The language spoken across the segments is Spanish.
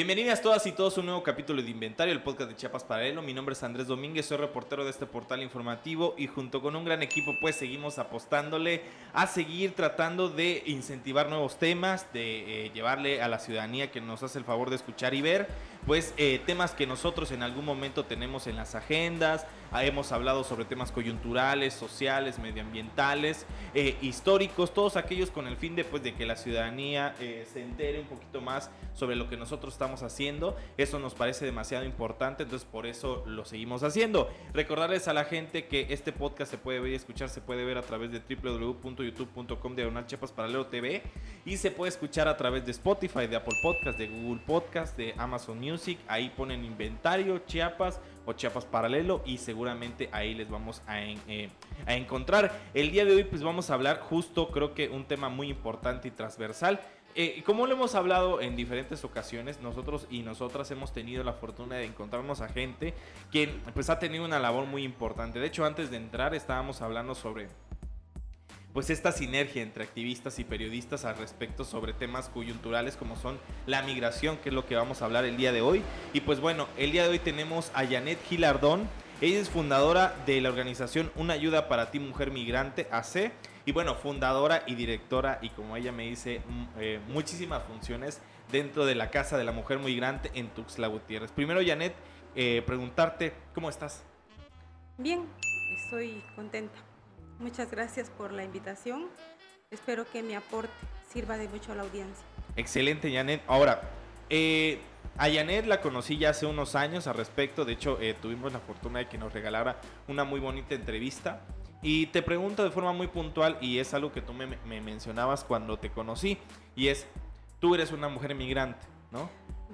Bienvenidas todas y todos a un nuevo capítulo de Inventario, el podcast de Chiapas Paralelo. Mi nombre es Andrés Domínguez, soy reportero de este portal informativo y junto con un gran equipo pues seguimos apostándole a seguir tratando de incentivar nuevos temas, de eh, llevarle a la ciudadanía que nos hace el favor de escuchar y ver pues eh, temas que nosotros en algún momento tenemos en las agendas, ah, hemos hablado sobre temas coyunturales, sociales, medioambientales, eh, históricos, todos aquellos con el fin de, pues, de que la ciudadanía se entere un poquito más sobre lo que nosotros estamos haciendo. Eso nos parece demasiado importante, entonces por eso lo seguimos haciendo. Recordarles a la gente que este podcast se puede ver y escuchar, se puede ver a través de www.youtube.com de Chepas Paralelo TV y se puede escuchar a través de Spotify, de Apple Podcast, de Google Podcast, de Amazon Music. Ahí ponen inventario Chiapas o Chiapas Paralelo y seguramente ahí les vamos a, eh, a encontrar. El día de hoy pues vamos a hablar justo creo que un tema muy importante y transversal eh, como lo hemos hablado en diferentes ocasiones, nosotros y nosotras hemos tenido la fortuna de encontrarnos a gente que pues ha tenido una labor muy importante. De hecho, antes de entrar estábamos hablando sobre pues esta sinergia entre activistas y periodistas al respecto sobre temas coyunturales como son la migración, que es lo que vamos a hablar el día de hoy. Y pues bueno, el día de hoy tenemos a Janet Gilardón. Ella es fundadora de la organización Una Ayuda para Ti Mujer Migrante, AC y bueno, fundadora y directora, y como ella me dice, eh, muchísimas funciones dentro de la Casa de la Mujer Migrante en Tuxtla Gutiérrez. Primero, Janet, eh, preguntarte, ¿cómo estás? Bien, estoy contenta. Muchas gracias por la invitación. Espero que mi aporte sirva de mucho a la audiencia. Excelente, Janet. Ahora, eh, a Janet la conocí ya hace unos años al respecto. De hecho, tuvimos la fortuna de que nos regalara una muy bonita entrevista. Y te pregunto de forma muy puntual, y es algo que tú me, mencionabas cuando te conocí, y es, tú eres una mujer migrante, ¿no?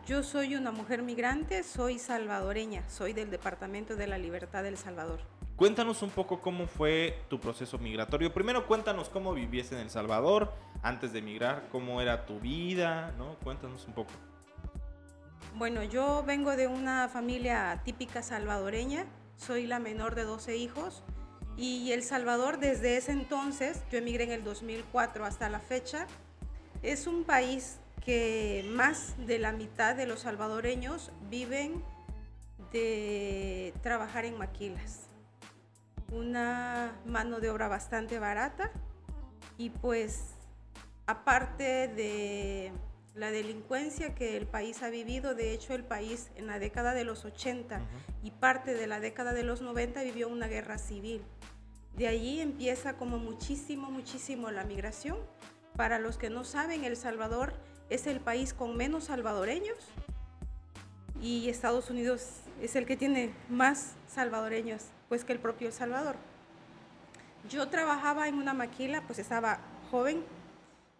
Yo soy una mujer migrante, soy salvadoreña, soy del Departamento de la Libertad del Salvador. Cuéntanos un poco cómo fue tu proceso migratorio. Primero cuéntanos cómo vivías en El Salvador antes de emigrar, cómo era tu vida, ¿no? Cuéntanos un poco. Bueno, yo vengo de una familia típica salvadoreña, soy la menor de 12 hijos. Y El Salvador desde ese entonces, yo emigré en el 2004 hasta la fecha, es un país que más de la mitad de los salvadoreños viven de trabajar en maquilas. Una mano de obra bastante barata y pues aparte de la delincuencia que el país ha vivido, de hecho el país en la década de los 80 y parte de la década de los 90 vivió una guerra civil. De allí empieza como muchísimo, muchísimo la migración. Para los que no saben, El Salvador es el país con menos salvadoreños y Estados Unidos es el que tiene más salvadoreños pues que el propio El Salvador. Yo trabajaba en una maquila, pues estaba joven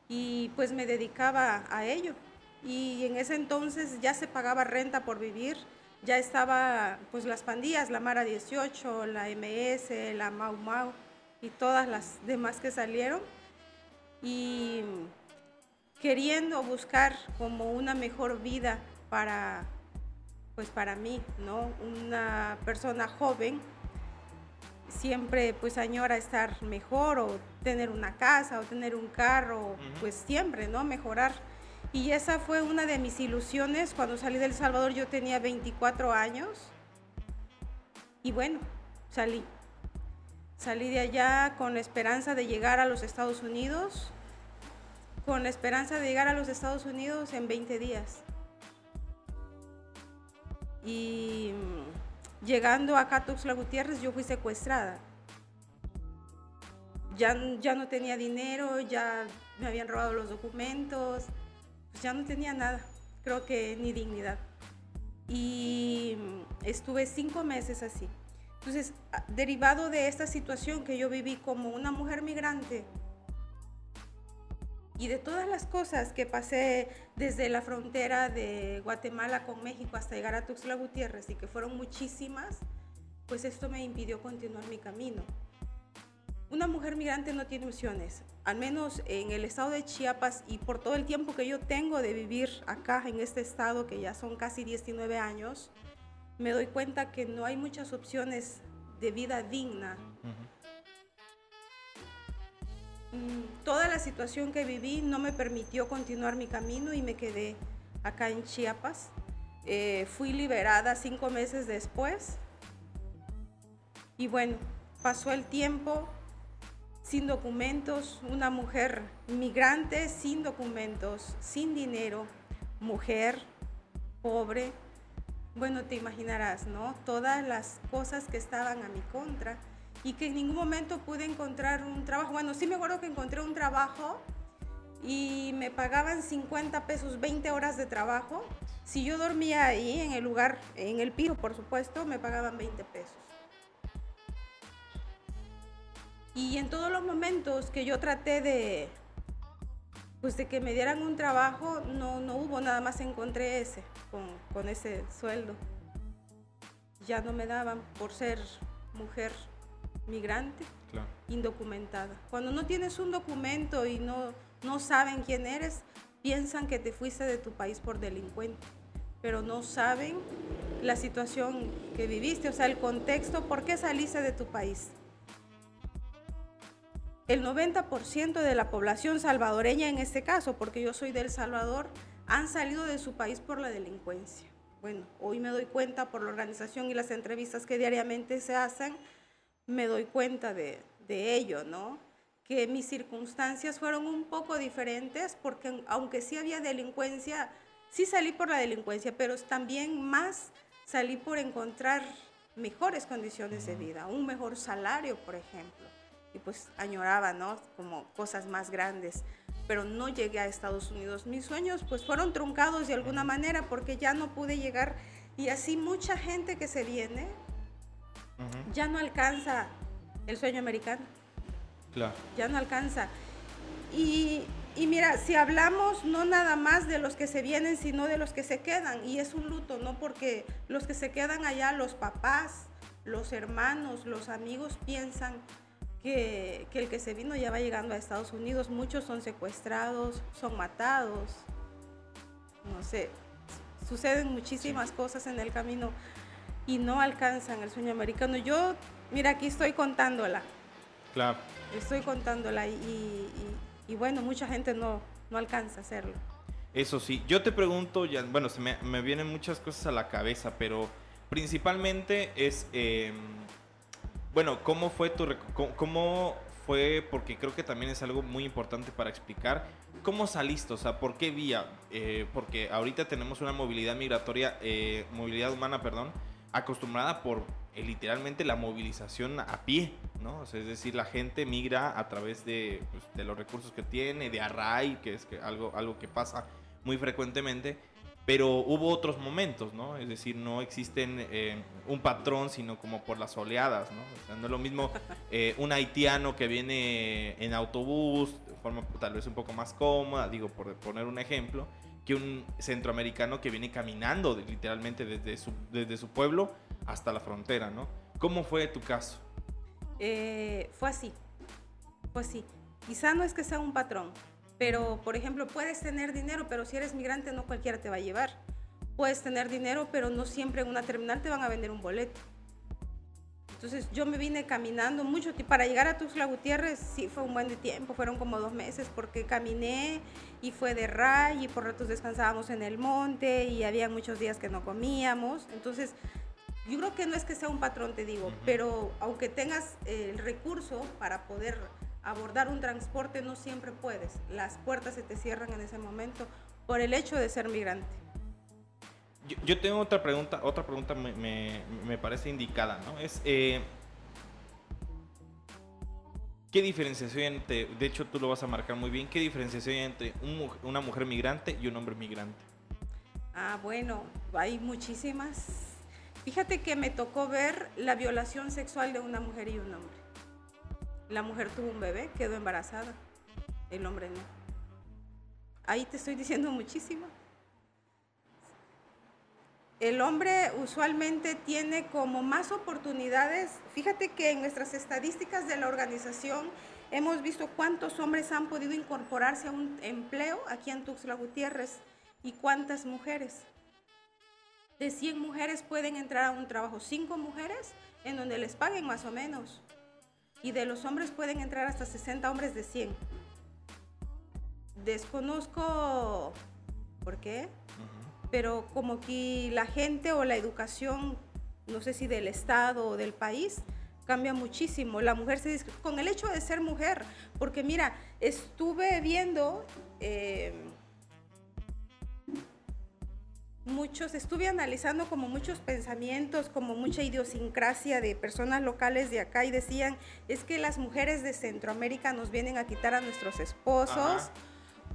y pues me dedicaba a ello. Y en ese entonces ya se pagaba renta por vivir, ya estaba pues las pandillas, la Mara 18, la MS, la Mau Mau y todas las demás que salieron y queriendo buscar como una mejor vida para pues para mí, ¿no? Una persona joven siempre pues añora estar mejor o tener una casa o tener un carro, pues siempre, ¿no? Mejorar y esa fue una de mis ilusiones. Cuando salí del Salvador yo tenía 24 años. Y bueno, salí. Salí de allá con la esperanza de llegar a los Estados Unidos. Con la esperanza de llegar a los Estados Unidos en 20 días. Y llegando a Tuxtla Gutiérrez yo fui secuestrada. Ya, ya no tenía dinero, ya me habían robado los documentos pues ya no tenía nada, creo que ni dignidad. Y estuve cinco meses así. Entonces, derivado de esta situación que yo viví como una mujer migrante y de todas las cosas que pasé desde la frontera de Guatemala con México hasta llegar a Tuxtla Gutiérrez y que fueron muchísimas, pues esto me impidió continuar mi camino. Una mujer migrante no tiene opciones, al menos en el estado de Chiapas y por todo el tiempo que yo tengo de vivir acá en este estado, que ya son casi 19 años, me doy cuenta que no hay muchas opciones de vida digna. Toda la situación que viví no me permitió continuar mi camino y me quedé acá en Chiapas Eh, fui liberada cinco meses después. Y bueno, pasó el tiempo sin documentos, una mujer migrante sin documentos, sin dinero, mujer, pobre. Bueno, te imaginarás, ¿no? Todas las cosas que estaban a mi contra y que en ningún momento pude encontrar un trabajo. Bueno, sí me acuerdo que encontré un trabajo y me pagaban 50 pesos, 20 horas de trabajo. Si yo dormía ahí en el lugar, en el piso, por supuesto, me pagaban 20 pesos. Y en todos los momentos que yo traté de, pues de que me dieran un trabajo, no, no hubo, nada más encontré ese, con, con ese sueldo. Ya no me daban por ser mujer migrante, indocumentada. Cuando no tienes un documento y no, no saben quién eres, piensan que te fuiste de tu país por delincuente, pero no saben la situación que viviste, o sea, el contexto, por qué saliste de tu país. El 90% de la población salvadoreña en este caso, porque yo soy del Salvador, han salido de su país por la delincuencia. Bueno, hoy me doy cuenta por la organización y las entrevistas que diariamente se hacen, me doy cuenta de, de ello, ¿no? Que mis circunstancias fueron un poco diferentes porque aunque sí había delincuencia, sí salí por la delincuencia, pero también más salí por encontrar mejores condiciones de vida, un mejor salario, por ejemplo. Y pues añoraba, ¿no? Como cosas más grandes, pero no llegué a Estados Unidos. Mis sueños pues fueron truncados de alguna manera porque ya no pude llegar y así mucha gente que se viene ya no alcanza el sueño americano. Claro. Ya no alcanza. Y, y, mira, si hablamos no nada más de los que se vienen, sino de los que se quedan, y es un luto, ¿no? Porque los que se quedan allá, los papás, los hermanos, los amigos piensan que, que el que se vino ya va llegando a Estados Unidos. Muchos son secuestrados, son matados, no sé, suceden muchísimas cosas en el camino y no alcanzan el sueño americano. Yo, mira, aquí estoy contándola. Claro. Estoy contándola y, y, bueno, mucha gente no, no alcanza a hacerlo. Eso sí, yo te pregunto, ya, bueno, se me, me vienen muchas cosas a la cabeza, pero principalmente es, eh, bueno, ¿cómo fue tu, cómo, fue, porque creo que también es algo muy importante para explicar, ¿cómo saliste? O sea, ¿por qué vía? Eh, porque ahorita tenemos una movilidad migratoria, eh, movilidad humana, perdón, acostumbrada por eh, literalmente la movilización a pie, ¿no? es decir, la gente migra a través de, pues, de los recursos que tiene, de array, que es que algo, algo que pasa muy frecuentemente, pero hubo otros momentos, ¿no? Es decir, no existen eh, un patrón, sino como por las oleadas, ¿no? O sea, no es lo mismo eh, un haitiano que viene en autobús, de forma tal vez un poco más cómoda, digo, por poner un ejemplo, que un centroamericano que viene caminando literalmente desde su, pueblo hasta la frontera, ¿no? ¿Cómo fue tu caso? Eh, fue así, fue así. Quizá no es que sea un patrón, pero por ejemplo puedes tener dinero, pero si eres migrante no cualquiera te va a llevar. Puedes tener dinero, pero no siempre en una terminal te van a vender un boleto. Entonces yo me vine caminando mucho. Para llegar a Tuxtla Gutiérrez sí fue un buen de tiempo, fueron como dos meses porque caminé y fue de ray y por ratos descansábamos en el monte y había muchos días que no comíamos. Entonces yo creo que no es que sea un patrón, te digo, pero aunque tengas el recurso para poder abordar un transporte, no siempre puedes. Las puertas se te cierran en ese momento por el hecho de ser migrante. Yo, tengo otra pregunta, otra pregunta me, me, parece indicada, ¿no? Es, eh, ¿qué diferenciación entre, de hecho tú lo vas a marcar muy bien, qué diferenciación hay entre una mujer migrante y un hombre migrante? Ah, bueno, hay muchísimas. Fíjate que me tocó ver la violación sexual de una mujer y un hombre. La mujer tuvo un bebé, quedó embarazada, el hombre no. Ahí te estoy diciendo muchísimo el hombre usualmente tiene como más oportunidades. Fíjate que en nuestras estadísticas de la organización hemos visto cuántos hombres han podido incorporarse a un empleo aquí en Tuxtla Gutiérrez y cuántas mujeres. De 100 mujeres pueden entrar a un trabajo, 5 mujeres en donde les paguen más o menos. Y de los hombres pueden entrar hasta 60 hombres de 100. Desconozco por qué pero como aquí la gente o la educación, no sé si del Estado o del país, cambia muchísimo. La mujer se con el hecho de ser mujer, porque mira, estuve viendo... Eh, muchos, estuve analizando como muchos pensamientos, como mucha idiosincrasia de personas locales de acá y decían, es que las mujeres de Centroamérica nos vienen a quitar a nuestros esposos,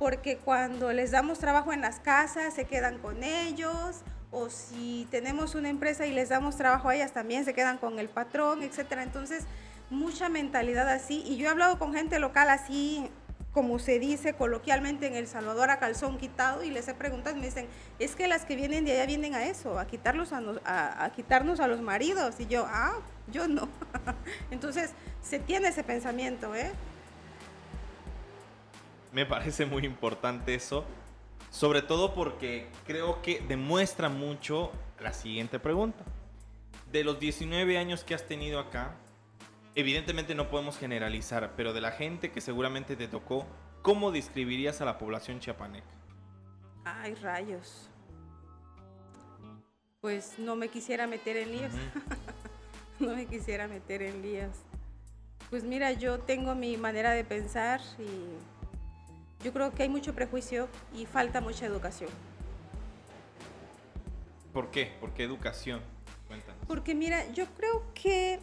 porque cuando les damos trabajo en las casas se quedan con ellos, o si tenemos una empresa y les damos trabajo a ellas también se quedan con el patrón, etcétera. Entonces, mucha mentalidad así. Y yo he hablado con gente local así, como se dice coloquialmente en El Salvador, a calzón quitado, y les he preguntado me dicen, es que las que vienen de allá vienen a eso, a, quitarlos a, a quitarnos a los maridos. Y yo, ah, yo no. Entonces, se tiene ese pensamiento, ¿eh? Me parece muy importante eso, sobre todo porque creo que demuestra mucho la siguiente pregunta. De los 19 años que has tenido acá, evidentemente no podemos generalizar, pero de la gente que seguramente te tocó, ¿cómo describirías a la población chiapaneca? Ay, rayos. Pues no me quisiera meter en líos. no me quisiera meter en líos. Pues mira, yo tengo mi manera de pensar y yo creo que hay mucho prejuicio y falta mucha educación. ¿Por qué? ¿Por qué educación? Cuéntanos. Porque mira, yo creo que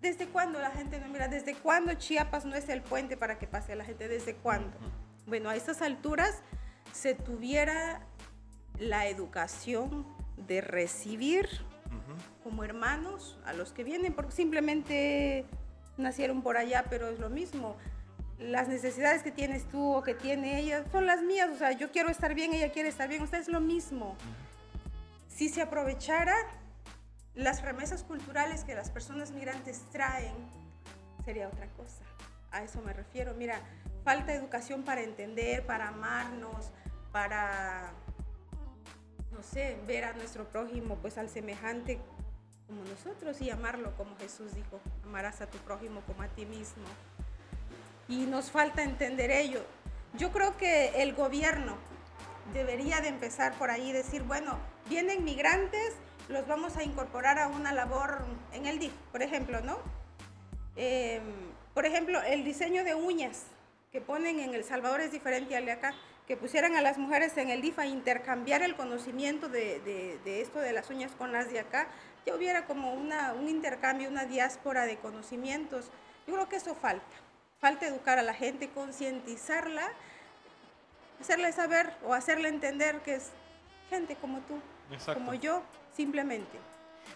¿Desde cuándo la gente no mira? ¿Desde cuándo Chiapas no es el puente para que pase la gente? ¿Desde cuándo? Bueno, a estas alturas se tuviera la educación de recibir como hermanos a los que vienen, porque simplemente nacieron por allá, pero es lo mismo. Las necesidades que tienes tú o que tiene ella son las mías, o sea, yo quiero estar bien, ella quiere estar bien, usted es lo mismo. Si se aprovechara las remesas culturales que las personas migrantes traen sería otra cosa. A eso me refiero. Mira, falta educación para entender, para amarnos, para, no sé, ver a nuestro prójimo, pues al semejante como nosotros y amarlo como Jesús dijo, amarás a tu prójimo como a ti mismo. Y nos falta entender ello. Yo creo que el gobierno debería de empezar por ahí, decir, bueno, vienen migrantes, los vamos a incorporar a una labor en el DIF, por ejemplo, ¿no? Em, por ejemplo, el diseño de uñas que ponen en El Salvador es diferente al de acá, que pusieran a las mujeres en el DIF a intercambiar el conocimiento de, esto de las uñas con las de acá, ya hubiera como un intercambio, una diáspora de conocimientos. Yo creo que eso falta. Falta educar a la gente, concientizarla, hacerle saber o hacerle entender que es gente como tú, como yo, simplemente.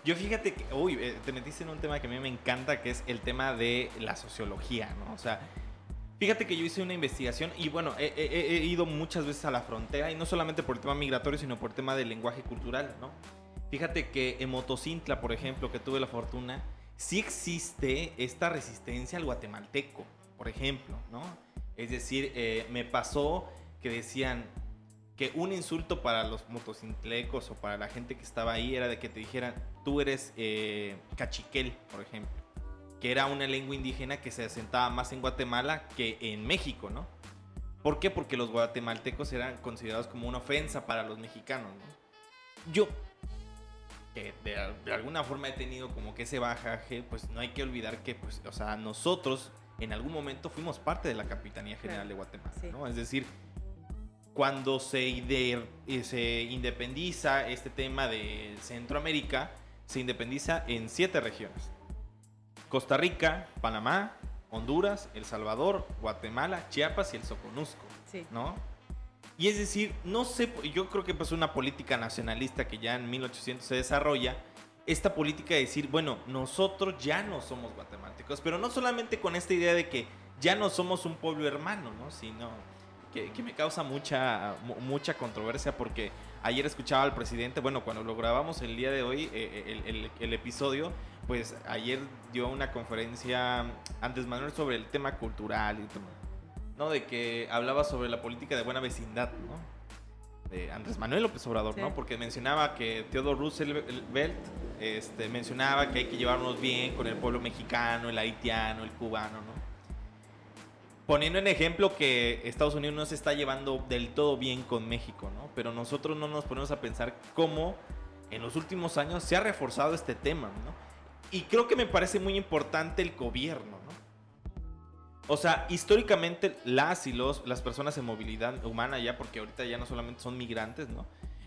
Yo fíjate que, uy, eh, te metiste en un tema que a mí me encanta, que es el tema de la sociología, ¿no? O sea, fíjate que yo hice una investigación y bueno, he, ido muchas veces a la frontera y no solamente por el tema migratorio, sino por el tema del lenguaje cultural, ¿no? Fíjate que en Motocintla, por ejemplo, que tuve la fortuna, sí existe esta resistencia al guatemalteco, por ejemplo, ¿no? Es decir, eh, me pasó que decían, que un insulto para los motociclecos o para la gente que estaba ahí era de que te dijeran, tú eres eh, cachiquel, por ejemplo, que era una lengua indígena que se asentaba más en Guatemala que en México, ¿no? ¿Por qué? Porque los guatemaltecos eran considerados como una ofensa para los mexicanos, ¿no? Yo, que de, alguna forma he tenido como que ese bajaje, pues no hay que olvidar que, pues, o sea, nosotros en algún momento fuimos parte de la Capitanía General de Guatemala, ¿no? Es decir, cuando se, eh, se independiza este tema de Centroamérica, se independiza en siete regiones. Costa Rica, Panamá, Honduras, El Salvador, Guatemala, Chiapas y el Soconusco. ¿No? Y es decir, no sé, yo creo que pasó una política nacionalista que ya en 1800 se desarrolla, esta política de decir, bueno, nosotros ya no somos guatemaltecos, pero no solamente con esta idea de que ya no somos un pueblo hermano, ¿no? Sino que, me causa mucha, mucha controversia porque ayer escuchaba al presidente, bueno, cuando lo grabamos el día de hoy, eh, eh, el, episodio, pues ayer dio una conferencia antes Manuel sobre el tema cultural y todo, ¿no? De que hablaba sobre la política de buena vecindad, ¿no? De Andrés Manuel López Obrador, ¿no? Porque mencionaba que Theodore Roosevelt este, mencionaba que hay que llevarnos bien con el pueblo mexicano, el haitiano, el cubano, ¿no? poniendo en ejemplo que Estados Unidos no se está llevando del todo bien con México, ¿no? Pero nosotros no nos ponemos a pensar cómo en los últimos años se ha reforzado este tema, ¿no? Y creo que me parece muy importante el gobierno, ¿no? O sea, históricamente las y los, las personas en movilidad humana ya, porque ahorita ya no solamente son migrantes, ¿no?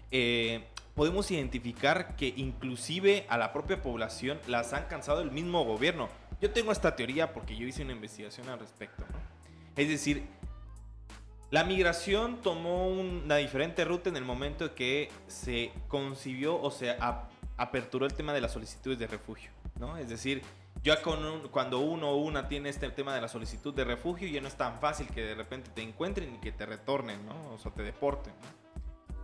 Eh, podemos identificar que inclusive a la propia población las han cansado el mismo gobierno. Yo tengo esta teoría porque yo hice una investigación al respecto. Es decir, la migración tomó una diferente ruta en el momento que se concibió o se aperturó el tema de las solicitudes de refugio, ¿no? Es decir, ya con cuando uno o una tiene este tema de la solicitud de refugio, ya no es tan fácil que de repente te encuentren y que te retornen, ¿no? O sea, te deporten, ¿no?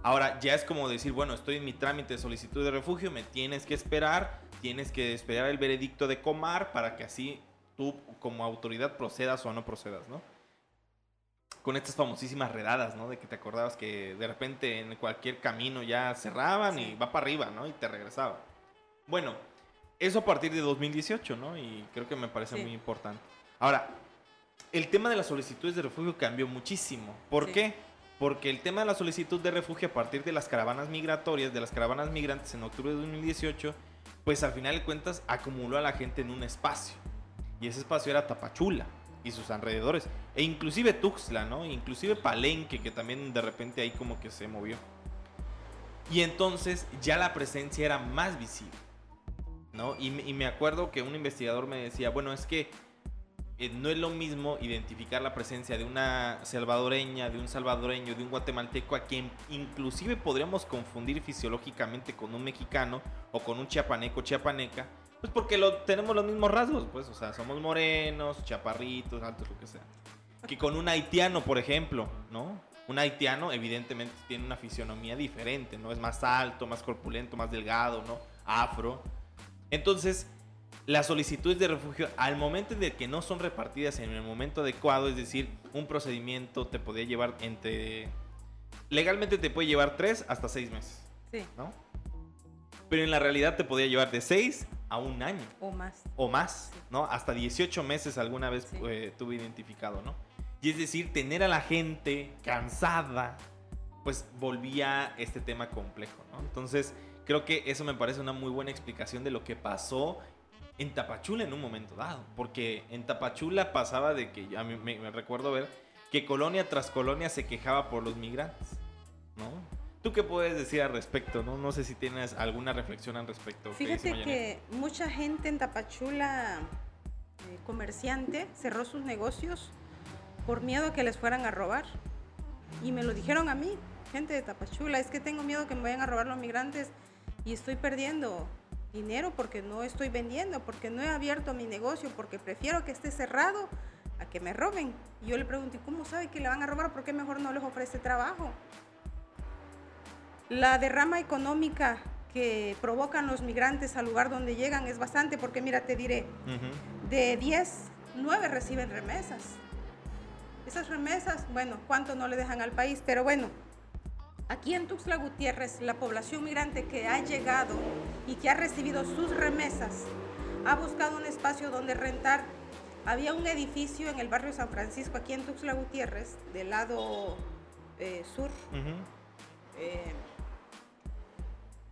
Ahora ya es como decir, bueno, estoy en mi trámite de solicitud de refugio, me tienes que esperar, tienes que esperar el veredicto de Comar para que así tú como autoridad procedas o no procedas, ¿no? Con estas famosísimas redadas, ¿no? De que te acordabas que de repente en cualquier camino ya cerraban y va para arriba, ¿no? Y te regresaba. Bueno, eso a partir de 2018, ¿no? Y creo que me parece muy importante. Ahora, el tema de las solicitudes de refugio cambió muchísimo. ¿Por qué? Porque el tema de la solicitud de refugio a partir de las caravanas migratorias, de las caravanas migrantes en octubre de 2018, pues al final de cuentas acumuló a la gente en un espacio. Y ese espacio era Tapachula y sus alrededores. E inclusive Tuxtla, ¿no? Inclusive Palenque, que también de repente ahí como que se movió. Y entonces ya la presencia era más visible. ¿No? Y, me acuerdo que un investigador me decía, bueno, es que eh, no es lo mismo identificar la presencia de una salvadoreña, de un salvadoreño, de un guatemalteco, a quien inclusive podríamos confundir fisiológicamente con un mexicano o con un chiapaneco, chiapaneca, pues porque lo, tenemos los mismos rasgos, pues, o sea, somos morenos, chaparritos, altos, lo que sea. Que con un haitiano, por ejemplo, ¿no? Un haitiano evidentemente tiene una fisionomía diferente, ¿no? Es más alto, más corpulento, más delgado, ¿no? Afro. Entonces, las solicitudes de refugio, al momento de que no son repartidas en el momento adecuado, es decir, un procedimiento te podría llevar entre... Legalmente te puede llevar tres hasta seis meses. Sí. ¿No? Pero en la realidad te podría llevar de seis a un año. O más. O más, ¿no? Hasta 18 meses alguna vez eh, tuve identificado, ¿no? Y es decir, tener a la gente cansada, pues volvía este tema complejo, ¿no? Entonces, Creo que eso me parece una muy buena explicación de lo que pasó en Tapachula en un momento dado. Porque en Tapachula pasaba de que, a mí me, recuerdo ver, que colonia tras colonia se quejaba por los migrantes, ¿no? ¿Tú qué puedes decir al respecto? No, no sé si tienes alguna reflexión al respecto. Fíjate que mucha gente en Tapachula, eh, comerciante, cerró sus negocios por miedo a que les fueran a robar. Y me lo dijeron a mí, gente de Tapachula, es que tengo miedo que me vayan a robar los migrantes y estoy perdiendo dinero porque no estoy vendiendo, porque no he abierto mi negocio, porque prefiero que esté cerrado a que me roben. Y yo le pregunté, ¿cómo sabe que le van a robar? ¿Por qué mejor no les ofrece trabajo? La derrama económica que provocan los migrantes al lugar donde llegan es bastante, porque mira, te diré, de 10, 9 reciben remesas. Esas remesas, bueno, ¿cuánto no le dejan al país? Pero bueno, Aquí en Tuxtla Gutiérrez, la población migrante que ha llegado y que ha recibido sus remesas ha buscado un espacio donde rentar. Había un edificio en el barrio San Francisco, aquí en Tuxtla Gutiérrez, del lado eh, sur, eh,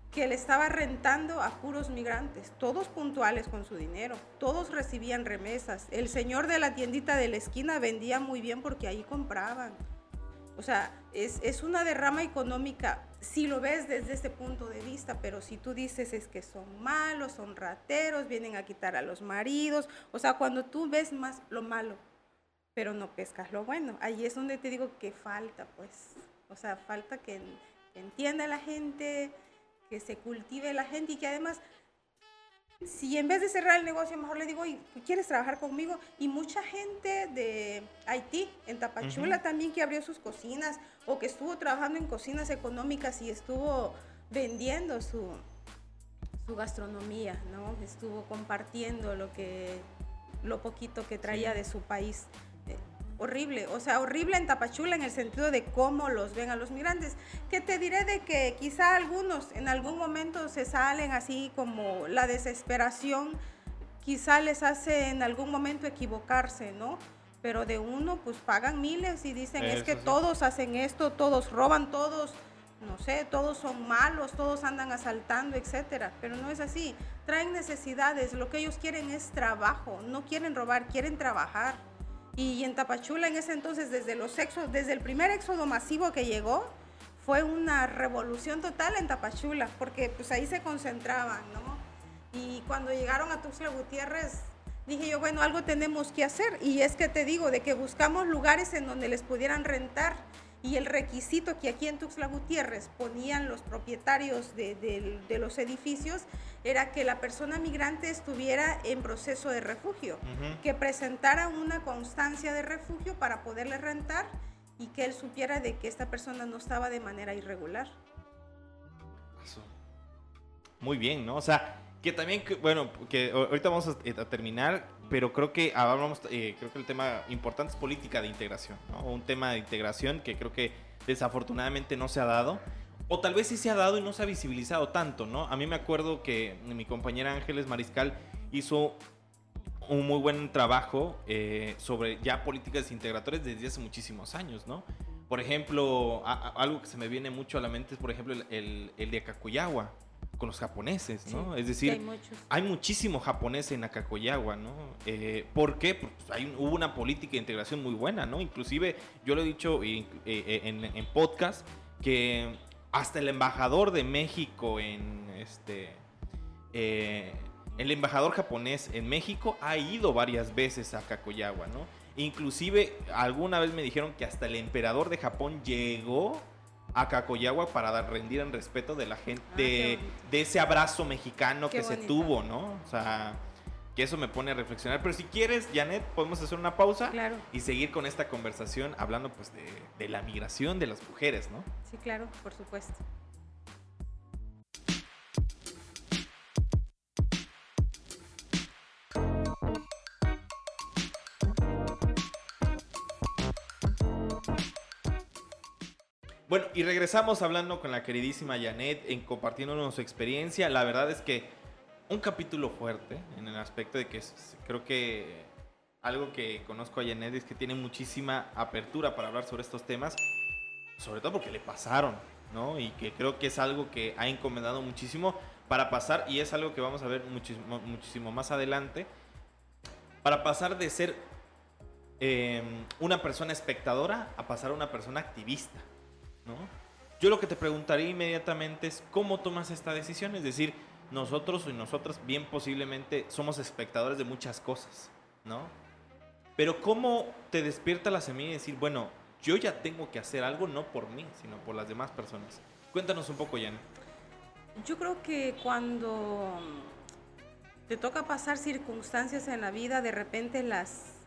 que le estaba rentando a puros migrantes, todos puntuales con su dinero, todos recibían remesas. El señor de la tiendita de la esquina vendía muy bien porque ahí compraban. O sea, es, una derrama económica si lo ves desde ese punto de vista, pero si tú dices es que son malos, son rateros, vienen a quitar a los maridos, o sea, cuando tú ves más lo malo, pero no pescas lo bueno, ahí es donde te digo que falta, pues, o sea, falta que entienda la gente, que se cultive la gente y que además si en vez de cerrar el negocio, mejor le digo, ¿quieres trabajar conmigo? Y mucha gente de Haití, en Tapachula también, que abrió sus cocinas o que estuvo trabajando en cocinas económicas y estuvo vendiendo su, su gastronomía, ¿no? Estuvo compartiendo lo que lo poquito que traía de su país horrible, o sea, horrible en Tapachula en el sentido de cómo los ven a los migrantes. Que te diré de que quizá algunos en algún momento se salen así como la desesperación, quizá les hace en algún momento equivocarse, ¿no? pero de uno pues pagan miles y dicen es que sí. todos hacen esto, todos roban, todos, no sé, todos son malos, todos andan asaltando, etcétera, pero no es así. Traen necesidades, lo que ellos quieren es trabajo, no quieren robar, quieren trabajar. Y en Tapachula en ese entonces, desde los éxodos, desde el primer éxodo masivo que llegó, fue una revolución total en Tapachula, porque pues ahí se concentraban, ¿no? Y cuando llegaron a Tuxtla Gutiérrez, dije yo, bueno, algo tenemos que hacer. Y es que te digo, de que buscamos lugares en donde les pudieran rentar. Y el requisito que aquí en Tuxtla Gutiérrez ponían los propietarios de, de- de los edificios era que la persona migrante estuviera en proceso de refugio, que presentara una constancia de refugio para poderle rentar y que él supiera de que esta persona no estaba de manera irregular. Eso. Muy bien, ¿no? O sea, que también, que- bueno, que ahorita vamos a, eh, a terminar, pero creo que hablamos, eh, creo que el tema importante es política de integración, ¿no? Un tema de integración que creo que desafortunadamente no se ha dado. O tal vez sí se ha dado y no se ha visibilizado tanto, ¿no? A mí me acuerdo que mi compañera Ángeles Mariscal hizo un muy buen trabajo eh, sobre ya políticas integratorias desde hace muchísimos años, ¿no? Por ejemplo, algo que se me viene mucho a la mente es, por ejemplo, el, el, el de Akakoyawa con los japoneses, ¿no? Sí, es decir, hay hay muchísimo japonés en Akakoyawa, ¿no? Eh, ¿Por qué? Pues hay, un- hubo una política de integración muy buena, ¿no? Inclusive, yo lo he dicho eh, eh, en, en podcast, que hasta el embajador de México en este... el embajador japonés en México ha ido varias veces a Kakoyawa, ¿no? Inclusive alguna vez me dijeron que hasta el emperador de Japón llegó a Kakoyawa para dar, rendir en respeto de la gente, Ah, de, ese abrazo mexicano Qué que se tuvo, ¿no? O sea, que eso me pone a reflexionar. Pero si quieres, Janet, podemos hacer una pausa Claro, y seguir con esta conversación hablando pues de, de la migración de las mujeres, ¿no? sí, claro, por supuesto. Bueno, y regresamos hablando con la queridísima Janet, en compartiéndonos su experiencia. La verdad es que un capítulo fuerte en el aspecto de que creo que algo que conozco a Janet es que tiene muchísima apertura para hablar sobre estos temas, sobre todo porque le pasaron, ¿no? Y que creo que es algo que ha encomendado muchísimo para pasar, y es algo que vamos a ver muchísimo, muchísimo más adelante, para pasar de ser eh, una persona espectadora a pasar a una persona activista. ¿No? Yo lo que te preguntaría inmediatamente es cómo tomas esta decisión, es decir, nosotros y nosotras bien posiblemente somos espectadores de muchas cosas, ¿no? Pero cómo te despierta la semilla y decir, bueno, yo ya tengo que hacer algo no por mí, sino por las demás personas. Cuéntanos un poco, Jan. Yo creo que cuando te toca pasar circunstancias en la vida, de repente las,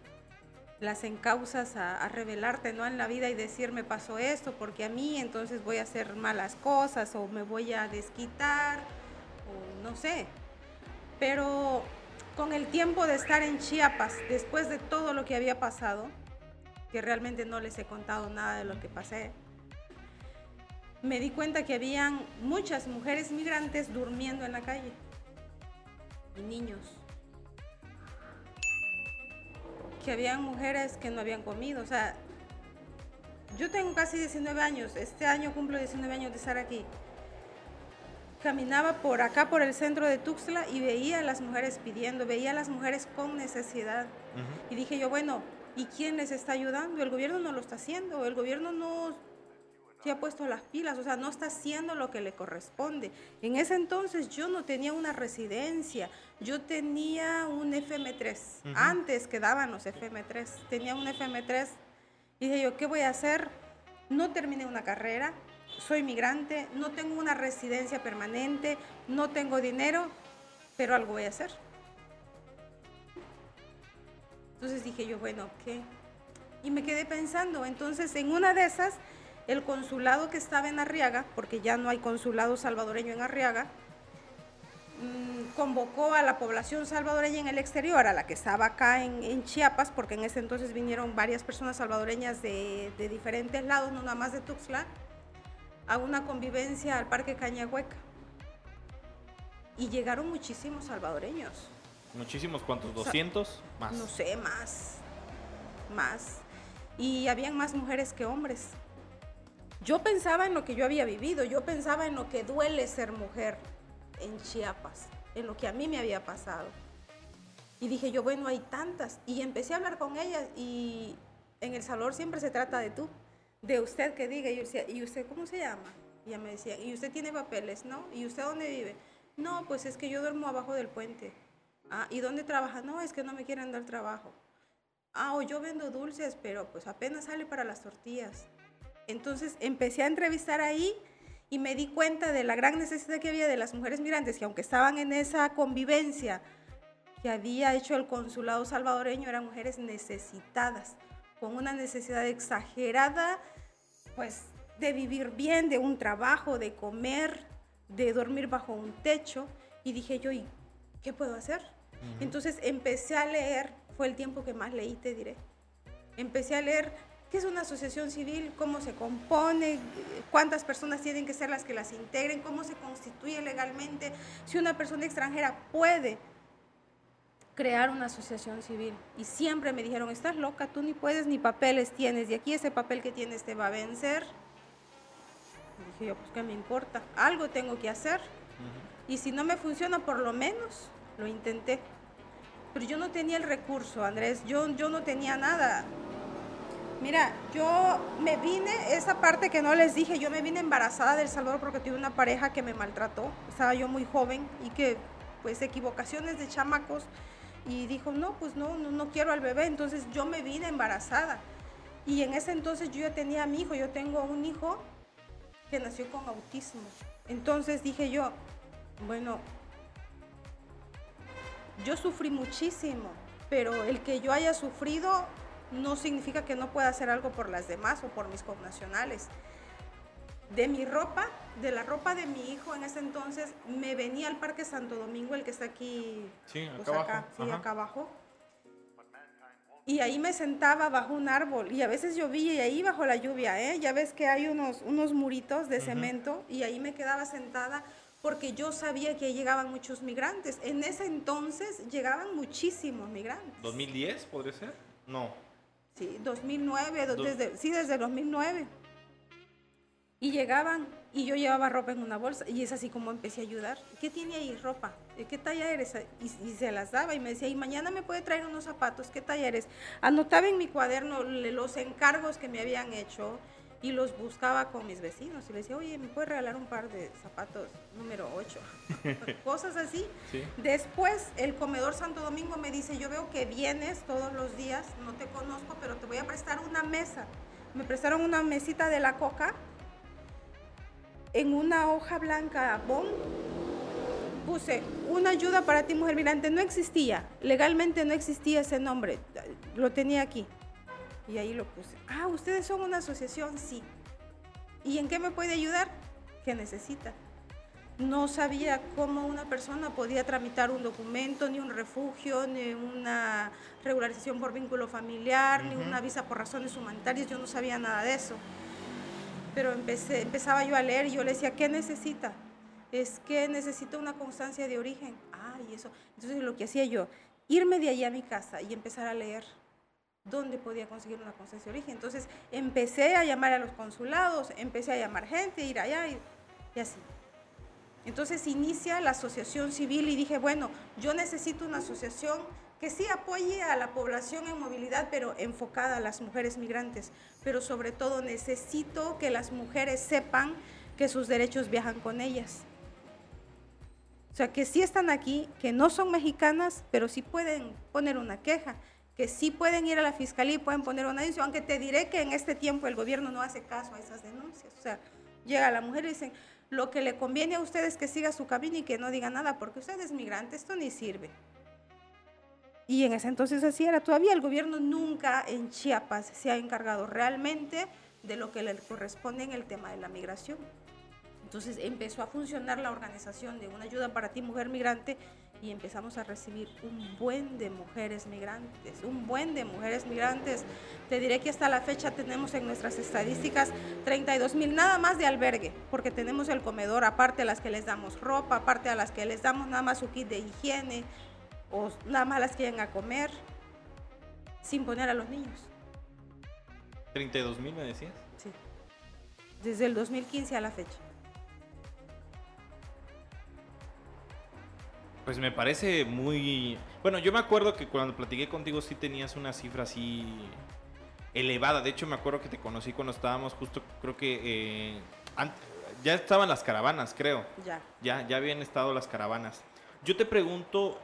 las encausas a, a revelarte ¿no? en la vida y decir me pasó esto porque a mí entonces voy a hacer malas cosas o me voy a desquitar o no sé. Pero con el tiempo de estar en Chiapas, después de todo lo que había pasado, que realmente no les he contado nada de lo que pasé, me di cuenta que habían muchas mujeres migrantes durmiendo en la calle y niños. Que habían mujeres que no habían comido. O sea, yo tengo casi 19 años. Este año cumplo 19 años de estar aquí. Caminaba por acá, por el centro de Tuxtla, y veía a las mujeres pidiendo, veía a las mujeres con necesidad. Y dije yo, bueno, ¿y quién les está ayudando? El gobierno no lo está haciendo. El gobierno no se ha puesto las pilas, o sea, no está haciendo lo que le corresponde. En ese entonces yo no tenía una residencia, yo tenía un FM3, Ujú. antes que daban los FM3, tenía un FM3. Y dije yo, ¿qué voy a hacer? No terminé una carrera, soy migrante, no tengo una residencia permanente, no tengo dinero, pero algo voy a hacer. Entonces dije yo, bueno, ¿qué? Y me quedé pensando, entonces en una de esas, el consulado que estaba en Arriaga, porque ya no hay consulado salvadoreño en Arriaga, mm, convocó a la población salvadoreña en el exterior, a la que estaba acá en, en Chiapas, porque en ese entonces vinieron varias personas salvadoreñas de, de diferentes lados, no nada más de Tuxtla, a una convivencia al Parque Cañahueca. Y llegaron muchísimos salvadoreños. Muchísimos, ¿cuántos? O sea, ¿200? Más. No sé, más. más. Y habían más mujeres que hombres. Yo pensaba en lo que yo había vivido, yo pensaba en lo que duele ser mujer en Chiapas, en lo que a mí me había pasado. Y dije yo, bueno, hay tantas. Y empecé a hablar con ellas y en El Salvador siempre se trata de tú, de usted que diga. Y yo decía, ¿y usted cómo se llama? Y ella me decía, ¿y usted tiene papeles? ¿No? ¿Y usted dónde vive? No, pues es que yo duermo abajo del puente. Ah, ¿y dónde trabaja? No, es que no me quieren dar trabajo. Ah, o yo vendo dulces, pero pues apenas sale para las tortillas. Entonces empecé a entrevistar ahí y me di cuenta de la gran necesidad que había de las mujeres migrantes, que aunque estaban en esa convivencia que había hecho el consulado salvadoreño, eran mujeres necesitadas, con una necesidad exagerada, pues de vivir bien, de un trabajo, de comer, de dormir bajo un techo. Y dije yo, ¿y qué puedo hacer? Entonces empecé a leer, fue el tiempo que más leí, te diré. Empecé a leer qué es una asociación civil, cómo se compone, cuántas personas tienen que ser las que las integren, cómo se constituye legalmente, si una persona extranjera puede crear una asociación civil. Y siempre me dijeron, estás loca, tú ni puedes ni papeles tienes, y aquí ese papel que tienes te va a vencer. dije yo, pues qué me importa, algo tengo que hacer. Y si no me funciona, por lo menos lo intenté. Pero yo no tenía el recurso, Andrés, yo, yo no tenía nada. Mira, yo me vine, esa parte que no les dije, yo me vine embarazada del Salvador porque tuve una pareja que me maltrató. Estaba yo muy joven y que, pues, equivocaciones de chamacos. Y dijo, no, pues no, no, no quiero al bebé. Entonces yo me vine embarazada. Y en ese entonces yo ya tenía a mi hijo, yo tengo un hijo que nació con autismo. Entonces dije yo, bueno, yo sufrí muchísimo, pero el que yo haya sufrido no significa que no pueda hacer algo por las demás o por mis connacionales. De mi ropa, de la ropa de mi hijo en ese entonces, me venía al Parque Santo Domingo, el que está aquí, sí, pues acá, abajo. sí, acá abajo. Y ahí me sentaba bajo un árbol y a veces llovía y ahí bajo la lluvia, ¿eh? Ya ves que hay unos, unos muritos de cemento y ahí me quedaba sentada porque yo sabía que llegaban muchos migrantes. En ese entonces llegaban muchísimos migrantes. ¿2010 podría ser? No. Sí, 2009, do- desde, sí, desde 2009. Y llegaban y yo llevaba ropa en una bolsa y es así como empecé a ayudar. ¿Qué tiene ahí ropa? ¿De qué talla eres? Y, y se las daba y me decía, y mañana me puede traer unos zapatos, ¿qué talla eres? Anotaba en mi cuaderno los encargos que me habían hecho y los buscaba con mis vecinos y les decía, oye, ¿me puedes regalar un par de zapatos número 8? Cosas así. Sí. Después, el comedor Santo Domingo me dice, yo veo que vienes todos los días, no te conozco, pero te voy a prestar una mesa. Me prestaron una mesita de la coca en una hoja blanca bon. Puse una ayuda para ti, mujer migrante. No existía, legalmente no existía ese nombre. Lo tenía aquí. Y ahí lo puse. Ah, ustedes son una asociación, sí. ¿Y en qué me puede ayudar? ¿Qué necesita? no sabía cómo una persona podía tramitar un documento, ni un refugio, ni una regularización por vínculo familiar, ni una visa por razones humanitarias, yo no sabía nada de eso. Pero empecé, empezaba yo a leer y yo le decía, ¿qué necesita? Es que necesito una constancia de origen. Ah, y eso. Entonces lo que hacía yo, irme de allí a mi casa y empezar a leer dónde podía conseguir una constancia de origen. Entonces empecé a llamar a los consulados, empecé a llamar gente, ir allá y, y así. Entonces inicia la asociación civil y dije, bueno, yo necesito una asociación que sí apoye a la población en movilidad, pero enfocada a las mujeres migrantes. Pero sobre todo necesito que las mujeres sepan que sus derechos viajan con ellas. O sea, que sí están aquí, que no son mexicanas, pero sí pueden poner una queja, que sí pueden ir a la fiscalía y pueden poner una denuncia, aunque te diré que en este tiempo el gobierno no hace caso a esas denuncias. O sea, llega la mujer y dicen, lo que le conviene a usted es que siga su camino y que no diga nada, porque usted es migrante, esto ni sirve. Y en ese entonces así era. Todavía el gobierno nunca en Chiapas se ha encargado realmente de lo que le corresponde en el tema de la migración. Entonces empezó a funcionar la organización de una ayuda para ti, mujer migrante, y empezamos a recibir un buen de mujeres migrantes, un buen de mujeres migrantes. Te diré que hasta la fecha tenemos en nuestras estadísticas 32 mil nada más de albergue, porque tenemos el comedor, aparte a las que les damos ropa, aparte a las que les damos nada más su kit de higiene, o nada más las que llegan a comer, sin poner a los niños. ¿32 mil me decías? Sí. Desde el 2015 a la fecha. Pues me parece muy... Bueno, yo me acuerdo que cuando platiqué contigo sí tenías una cifra así elevada. De hecho, me acuerdo que te conocí cuando estábamos justo, creo que... eh, ya estaban las caravanas, creo. Ya. Ya, ya habían estado las caravanas. Yo te pregunto,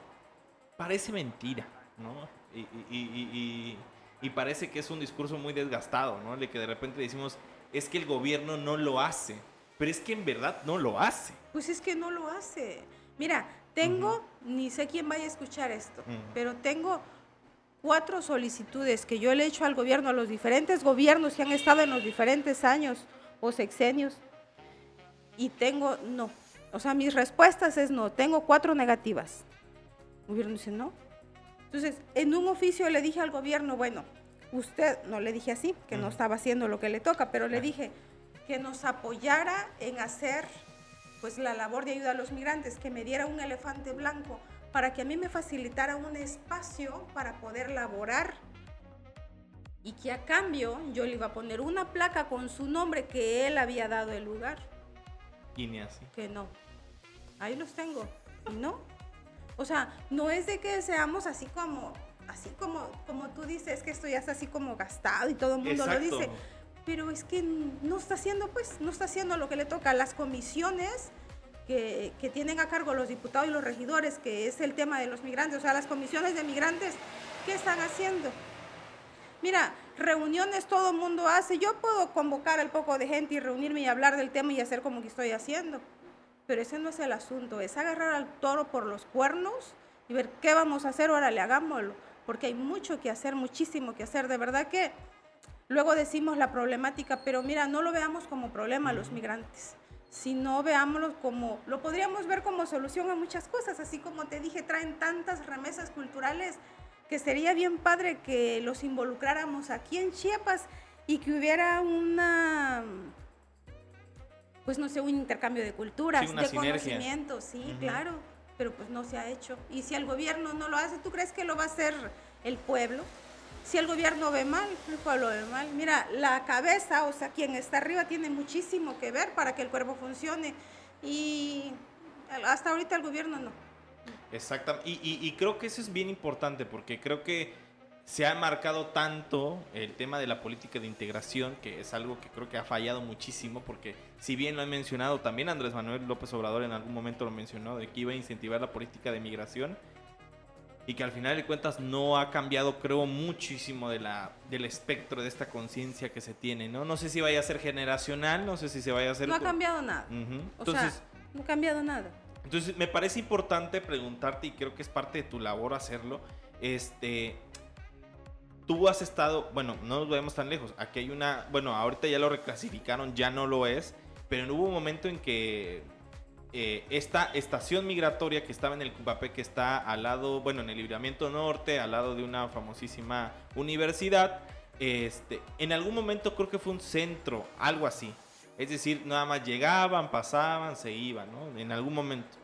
parece mentira, ¿no? Y, y- y- y- y parece que es un discurso muy desgastado, ¿no? De que de repente decimos, es que el gobierno no lo hace. Pero es que en verdad no lo hace. Pues es que no lo hace. Mira, tengo, ni sé quién vaya a escuchar esto, pero tengo cuatro solicitudes que yo le he hecho al gobierno, a los diferentes gobiernos que han estado en los diferentes años o sexenios, y tengo no. O sea, mis respuestas es no. Tengo cuatro negativas. El gobierno dice no. Entonces, en un oficio le dije al gobierno, bueno, usted, no le dije así, que no estaba haciendo lo que le toca, pero le dije que nos apoyara en hacer pues la labor de ayuda a los migrantes, que me diera un elefante blanco para que a mí me facilitara un espacio para poder laborar y que a cambio yo le iba a poner una placa con su nombre que él había dado el lugar, Y ni así. que no. Ahí los tengo. Y no. O sea, no es de que seamos así como así como como tú dices que esto ya está así como gastado y todo el mundo lo dice, pero es que no está haciendo pues, no está haciendo lo que le toca las comisiones que, que tienen a cargo los diputados y los regidores, que es el tema de los migrantes, o sea, las comisiones de migrantes, ¿qué están haciendo? Mira, reuniones todo el mundo hace. Yo puedo convocar al poco de gente y reunirme y hablar del tema y hacer como que estoy haciendo. Pero ese no es el asunto, es agarrar al toro por los cuernos y ver qué vamos a hacer, órale, hagámoslo. Porque hay mucho que hacer, muchísimo que hacer. De verdad que luego decimos la problemática, pero mira, no lo veamos como problema los migrantes, sino veámoslo como, lo podríamos ver como solución a muchas cosas. Así como te dije, traen tantas remesas culturales que sería bien padre que los involucráramos aquí en Chiapas y que hubiera una, pues no sé, un intercambio de culturas, Sí, de sinergia. conocimientos, sí, claro, pero pues no se ha hecho. Y si el gobierno no lo hace, ¿tú crees que lo va a hacer el pueblo? Si el gobierno ve mal, el pueblo ve mal. Mira, la cabeza, o sea, quien está arriba tiene muchísimo que ver para que el cuerpo funcione. Y hasta ahorita el gobierno no. Exactamente. Y, y- creo que eso es bien importante porque creo que se ha marcado tanto el tema de la política de integración, que es algo que creo que ha fallado muchísimo, porque si bien lo he mencionado, también Andrés Manuel López Obrador en algún momento lo mencionó, de que iba a incentivar la política de migración, y que al final de cuentas no ha cambiado, creo, muchísimo de la, del espectro de esta conciencia que se tiene, ¿no? No sé si vaya a ser generacional, no sé si se vaya a hacer... No ha cambiado nada. O Entonces... sea, no ha cambiado nada. Entonces, me parece importante preguntarte, y creo que es parte de tu labor hacerlo, este, tú has estado, bueno, no nos vayamos tan lejos, aquí hay una, bueno, ahorita ya lo reclasificaron, ya no lo es, pero hubo un momento en que eh, esta estación migratoria que estaba en el Cupapé, que está al lado, bueno, en el Libramiento Norte, al lado de una famosísima universidad, este, en algún momento creo que fue un centro, algo así. Es decir, nada más llegaban, pasaban, se iban, ¿no? En algún momento.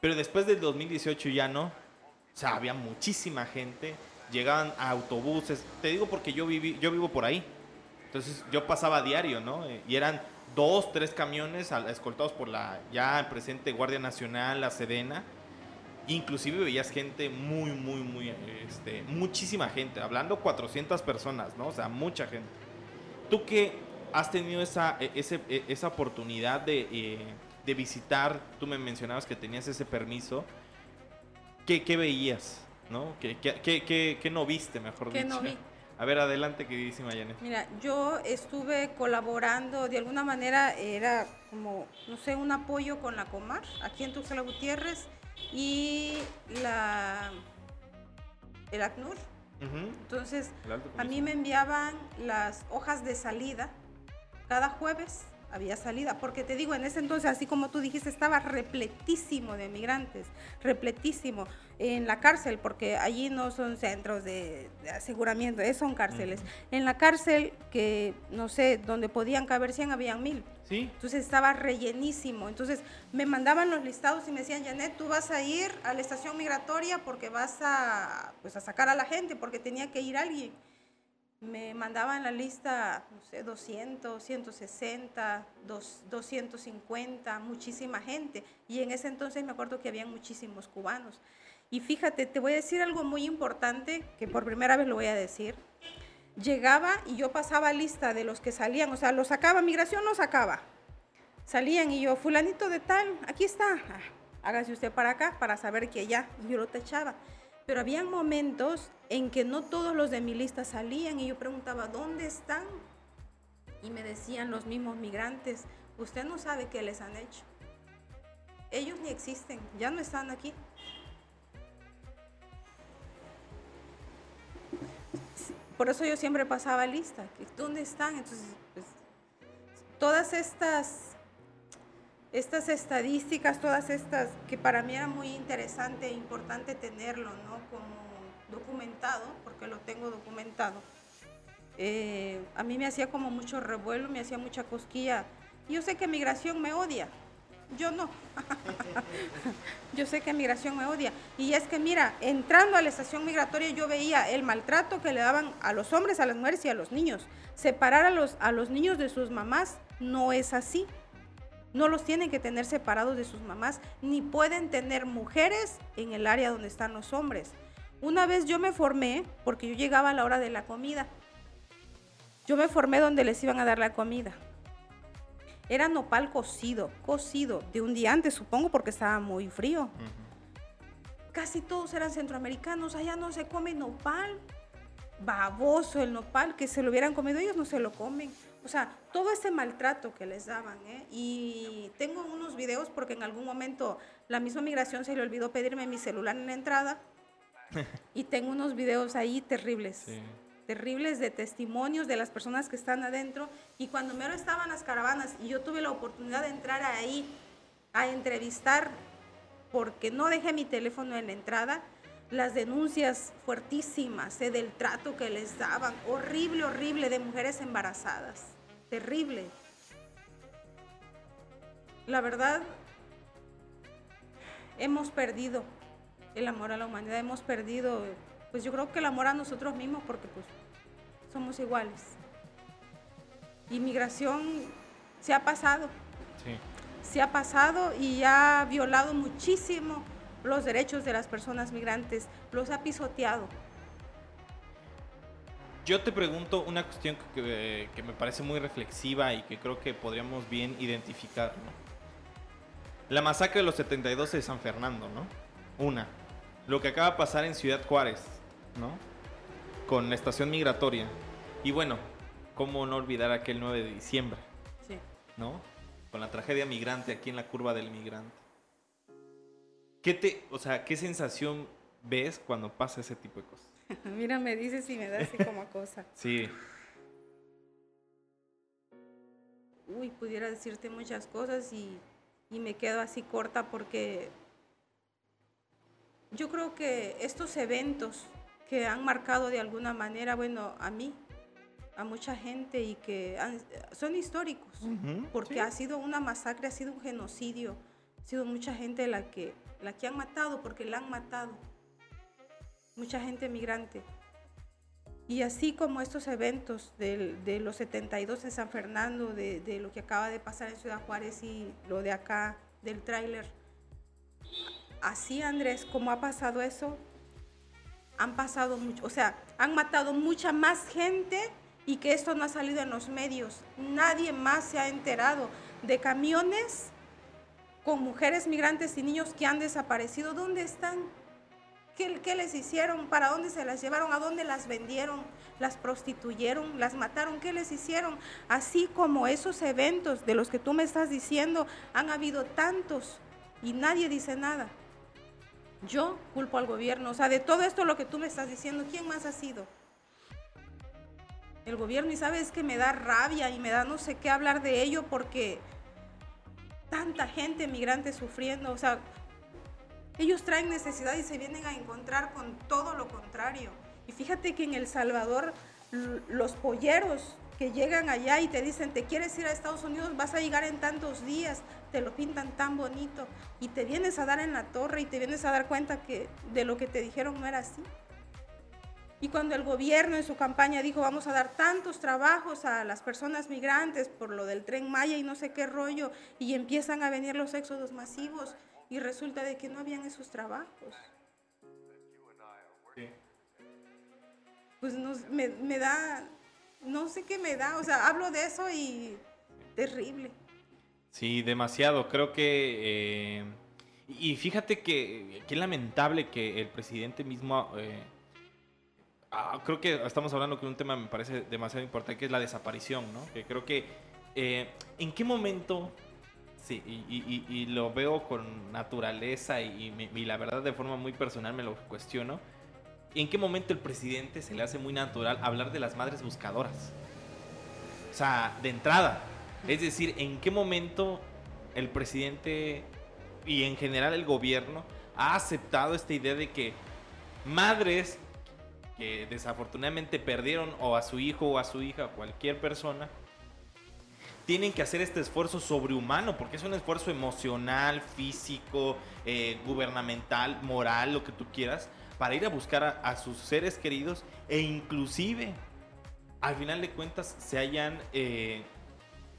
Pero después del 2018 ya no. O sea, había muchísima gente. Llegaban autobuses. Te digo porque yo, viví, yo vivo por ahí. Entonces yo pasaba a diario, ¿no? Eh, Y eran dos, tres camiones al- escoltados por la ya presente Guardia Nacional, la Sedena. Inclusive veías gente muy, muy, muy, este, muchísima gente. Hablando 400 personas, ¿no? O sea, mucha gente. ¿Tú que has tenido esa, e- ese- e- esa oportunidad de, eh, de visitar? Tú me mencionabas que tenías ese permiso. ¿Qué, qué veías? ¿No? ¿Qué, qué, qué- no viste, mejor ¿Qué dicho? no vi? A ver, adelante, queridísima Janet. Mira, yo estuve colaborando, de alguna manera era como, no sé, un apoyo con la Comar, aquí en Tuxtla Gutiérrez, y la, el ACNUR. Entonces, a mí me enviaban las hojas de salida cada jueves. Había salida, porque te digo, en ese entonces, así como tú dijiste, estaba repletísimo de migrantes, repletísimo en la cárcel, porque allí no son centros de, de aseguramiento, eh, son cárceles. En la cárcel, que no sé, donde podían caber 100, habían mil. Sí, Entonces estaba rellenísimo. Entonces me mandaban los listados y me decían, Janet, tú vas a ir a la estación migratoria porque vas a, pues, a sacar a la gente, porque tenía que ir alguien. Me mandaban la lista, no sé, 200, 160, 250, muchísima gente. Y en ese entonces me acuerdo que habían muchísimos cubanos. Y fíjate, te voy a decir algo muy importante, que por primera vez lo voy a decir. Llegaba y yo pasaba lista de los que salían, o sea, lo sacaba, migración lo sacaba. Salían y yo, fulanito de tal, aquí está, ah, hágase usted para acá para saber que ya, yo lo tachaba. Pero había momentos en que no todos los de mi lista salían y yo preguntaba, ¿dónde están? Y me decían los mismos migrantes, usted no sabe qué les han hecho. Ellos ni existen, ya no están aquí. Por eso yo siempre pasaba lista, ¿dónde están? Entonces, pues, todas estas estas estadísticas, todas estas, que para mí era muy interesante e importante tenerlo, ¿no? Como documentado, porque lo tengo documentado. Eh, a mí me hacía como mucho revuelo, me hacía mucha cosquilla. Yo sé que migración me odia, yo no. yo sé que migración me odia. Y es que, mira, entrando a la estación migratoria yo veía el maltrato que le daban a los hombres, a las mujeres y a los niños. Separar a los, a los niños de sus mamás no es así no los tienen que tener separados de sus mamás, ni pueden tener mujeres en el área donde están los hombres. Una vez yo me formé, porque yo llegaba a la hora de la comida, yo me formé donde les iban a dar la comida. Era nopal cocido, cocido, de un día antes supongo porque estaba muy frío. Casi todos eran centroamericanos, allá no se come nopal. Baboso el nopal, que se lo hubieran comido ellos no se lo comen o sea, todo ese maltrato que les daban, ¿eh? Y tengo unos videos porque en algún momento la misma migración se le olvidó pedirme mi celular en la entrada. y tengo unos videos ahí terribles. Terribles de testimonios de las personas que están adentro. Y cuando me estaban las caravanas y yo tuve la oportunidad de entrar ahí a entrevistar porque no dejé mi teléfono en la entrada, las denuncias fuertísimas ¿eh? del trato que les daban, horrible, horrible, de mujeres embarazadas terrible. La verdad, hemos perdido el amor a la humanidad, hemos perdido, pues yo creo que el amor a nosotros mismos porque pues somos iguales. Inmigración se ha pasado. Se ha pasado y ha violado muchísimo los derechos de las personas migrantes, los ha pisoteado. Yo te pregunto una cuestión que, me parece muy reflexiva y que creo que podríamos bien identificar, La masacre de los 72 de San Fernando, ¿no? Una. Lo que acaba de pasar en Ciudad Juárez, ¿no? Con la estación migratoria. Y bueno, ¿cómo no olvidar aquel 9 de diciembre? Sí. ¿No? Con la tragedia migrante aquí en la curva del migrante. ¿Qué te, o sea, qué sensación ves cuando pasa ese tipo de cosas? Mira, me dices y me da así como cosa. Sí. Uy, pudiera decirte muchas cosas y, y me quedo así corta porque yo creo que estos eventos que han marcado de alguna manera, bueno, a mí, a mucha gente y que son históricos, porque ha sido una masacre, ha sido un genocidio, ha sido mucha gente la que, la que han matado porque la han matado mucha gente migrante. Y así como estos eventos de, los 72 en San Fernando, de, lo que acaba de pasar en Ciudad Juárez y lo de acá del tráiler, así Andrés, como ha pasado eso, han pasado mucho, o sea, han matado mucha más gente y que esto no ha salido en los medios. Nadie más se ha enterado de camiones con mujeres migrantes y niños que han desaparecido. ¿Dónde están? ¿Qué, les hicieron? ¿Para dónde se las llevaron? ¿A dónde las vendieron? ¿Las prostituyeron? ¿Las mataron? ¿Qué les hicieron? Así como esos eventos de los que tú me estás diciendo, han habido tantos y nadie dice nada. Yo culpo al gobierno. O sea, de todo esto lo que tú me estás diciendo, ¿quién más ha sido? El gobierno. Y sabes que me da rabia y me da no sé qué hablar de ello porque tanta gente migrante sufriendo. O sea, ellos traen necesidad y se vienen a encontrar con todo lo contrario. Y fíjate que en El Salvador los polleros que llegan allá y te dicen, te quieres ir a Estados Unidos, vas a llegar en tantos días, te lo pintan tan bonito y te vienes a dar en la torre y te vienes a dar cuenta que de lo que te dijeron no era así. Y cuando el gobierno en su campaña dijo vamos a dar tantos trabajos a las personas migrantes por lo del tren Maya y no sé qué rollo, y empiezan a venir los éxodos masivos y resulta de que no habían esos trabajos. Pues me, me da, no sé qué me da, o sea, hablo de eso y terrible. Sí, demasiado. Creo que... Eh, y fíjate que qué lamentable que el presidente mismo... Eh, ah, creo que estamos hablando de un tema me parece demasiado importante, que es la desaparición, ¿no? Que creo que... Eh, ¿En qué momento Sí, y, lo veo con naturaleza y, y, la verdad de forma muy personal me lo cuestiono. ¿En qué momento el presidente se le hace muy natural hablar de las madres buscadoras? O sea, de entrada, es decir, ¿en qué momento el presidente y en general el gobierno ha aceptado esta idea de que madres que desafortunadamente perdieron o a su hijo o a su hija o cualquier persona tienen que hacer este esfuerzo sobrehumano porque es un esfuerzo emocional, físico, eh, gubernamental, moral, lo que tú quieras, para ir a buscar a, sus seres queridos e inclusive al final de cuentas se hayan eh,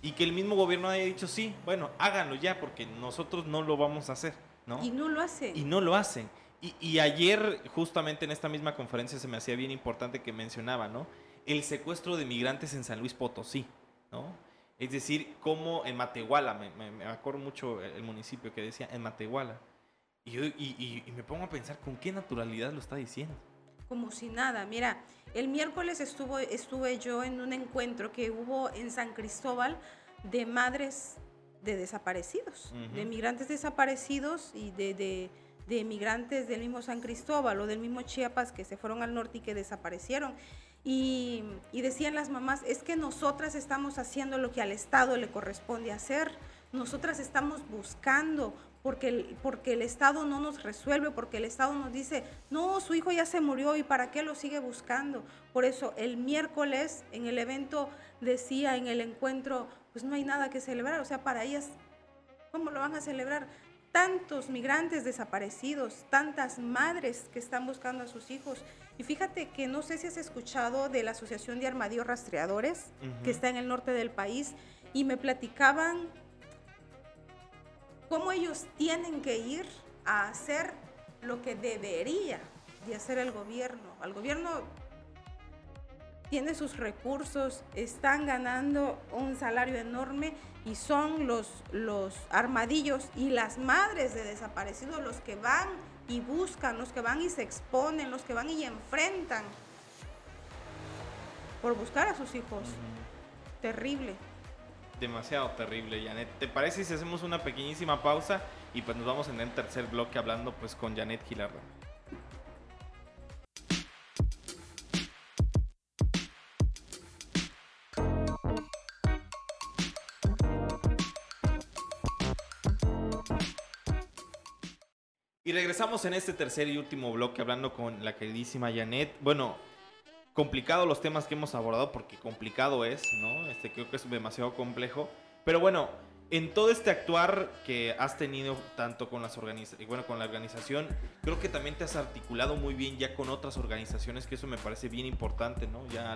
y que el mismo gobierno haya dicho, sí, bueno, háganlo ya, porque nosotros no lo vamos a hacer, ¿no? Y no lo hacen. Y no lo hacen. Y, ayer, justamente en esta misma conferencia, se me hacía bien importante que mencionaba, ¿no? El secuestro de migrantes en San Luis Potosí, ¿no? Es decir, como en Matehuala, me, acuerdo mucho el municipio que decía en Matehuala. Y, y, y me pongo a pensar con qué naturalidad lo está diciendo como si nada. Mira, el miércoles estuvo, estuve yo en un encuentro que hubo en San Cristóbal de madres de desaparecidos, de migrantes desaparecidos y de, de, de migrantes del mismo San Cristóbal o del mismo Chiapas que se fueron al norte y que desaparecieron. Y, decían las mamás, es que nosotras estamos haciendo lo que al Estado le corresponde hacer, nosotras estamos buscando porque el, porque el Estado no nos resuelve, porque el Estado nos dice, no, su hijo ya se murió y para qué lo sigue buscando. Por eso el miércoles en el evento decía en el encuentro, pues no hay nada que celebrar, o sea, para ellas, ¿cómo lo van a celebrar? Tantos migrantes desaparecidos, tantas madres que están buscando a sus hijos. Y fíjate que no sé si has escuchado de la Asociación de Armadillos Rastreadores, que está en el norte del país, y me platicaban cómo ellos tienen que ir a hacer lo que debería de hacer el gobierno. El gobierno tiene sus recursos, están ganando un salario enorme y son los, los armadillos y las madres de desaparecidos los que van y buscan, los que van y se exponen, los que van y enfrentan por buscar a sus hijos. Terrible demasiado terrible, Janet. ¿Te parece si hacemos una pequeñísima pausa y pues nos vamos en el tercer bloque hablando pues con Janet Gilardo? Y regresamos en este tercer y último bloque hablando con la queridísima Janet. Bueno, complicado los temas que hemos abordado porque complicado es, ¿no? Este creo que es demasiado complejo, pero bueno, en todo este actuar que has tenido tanto con las organizaciones, bueno, con la organización, creo que también te has articulado muy bien ya con otras organizaciones, que eso me parece bien importante, ¿no? Ya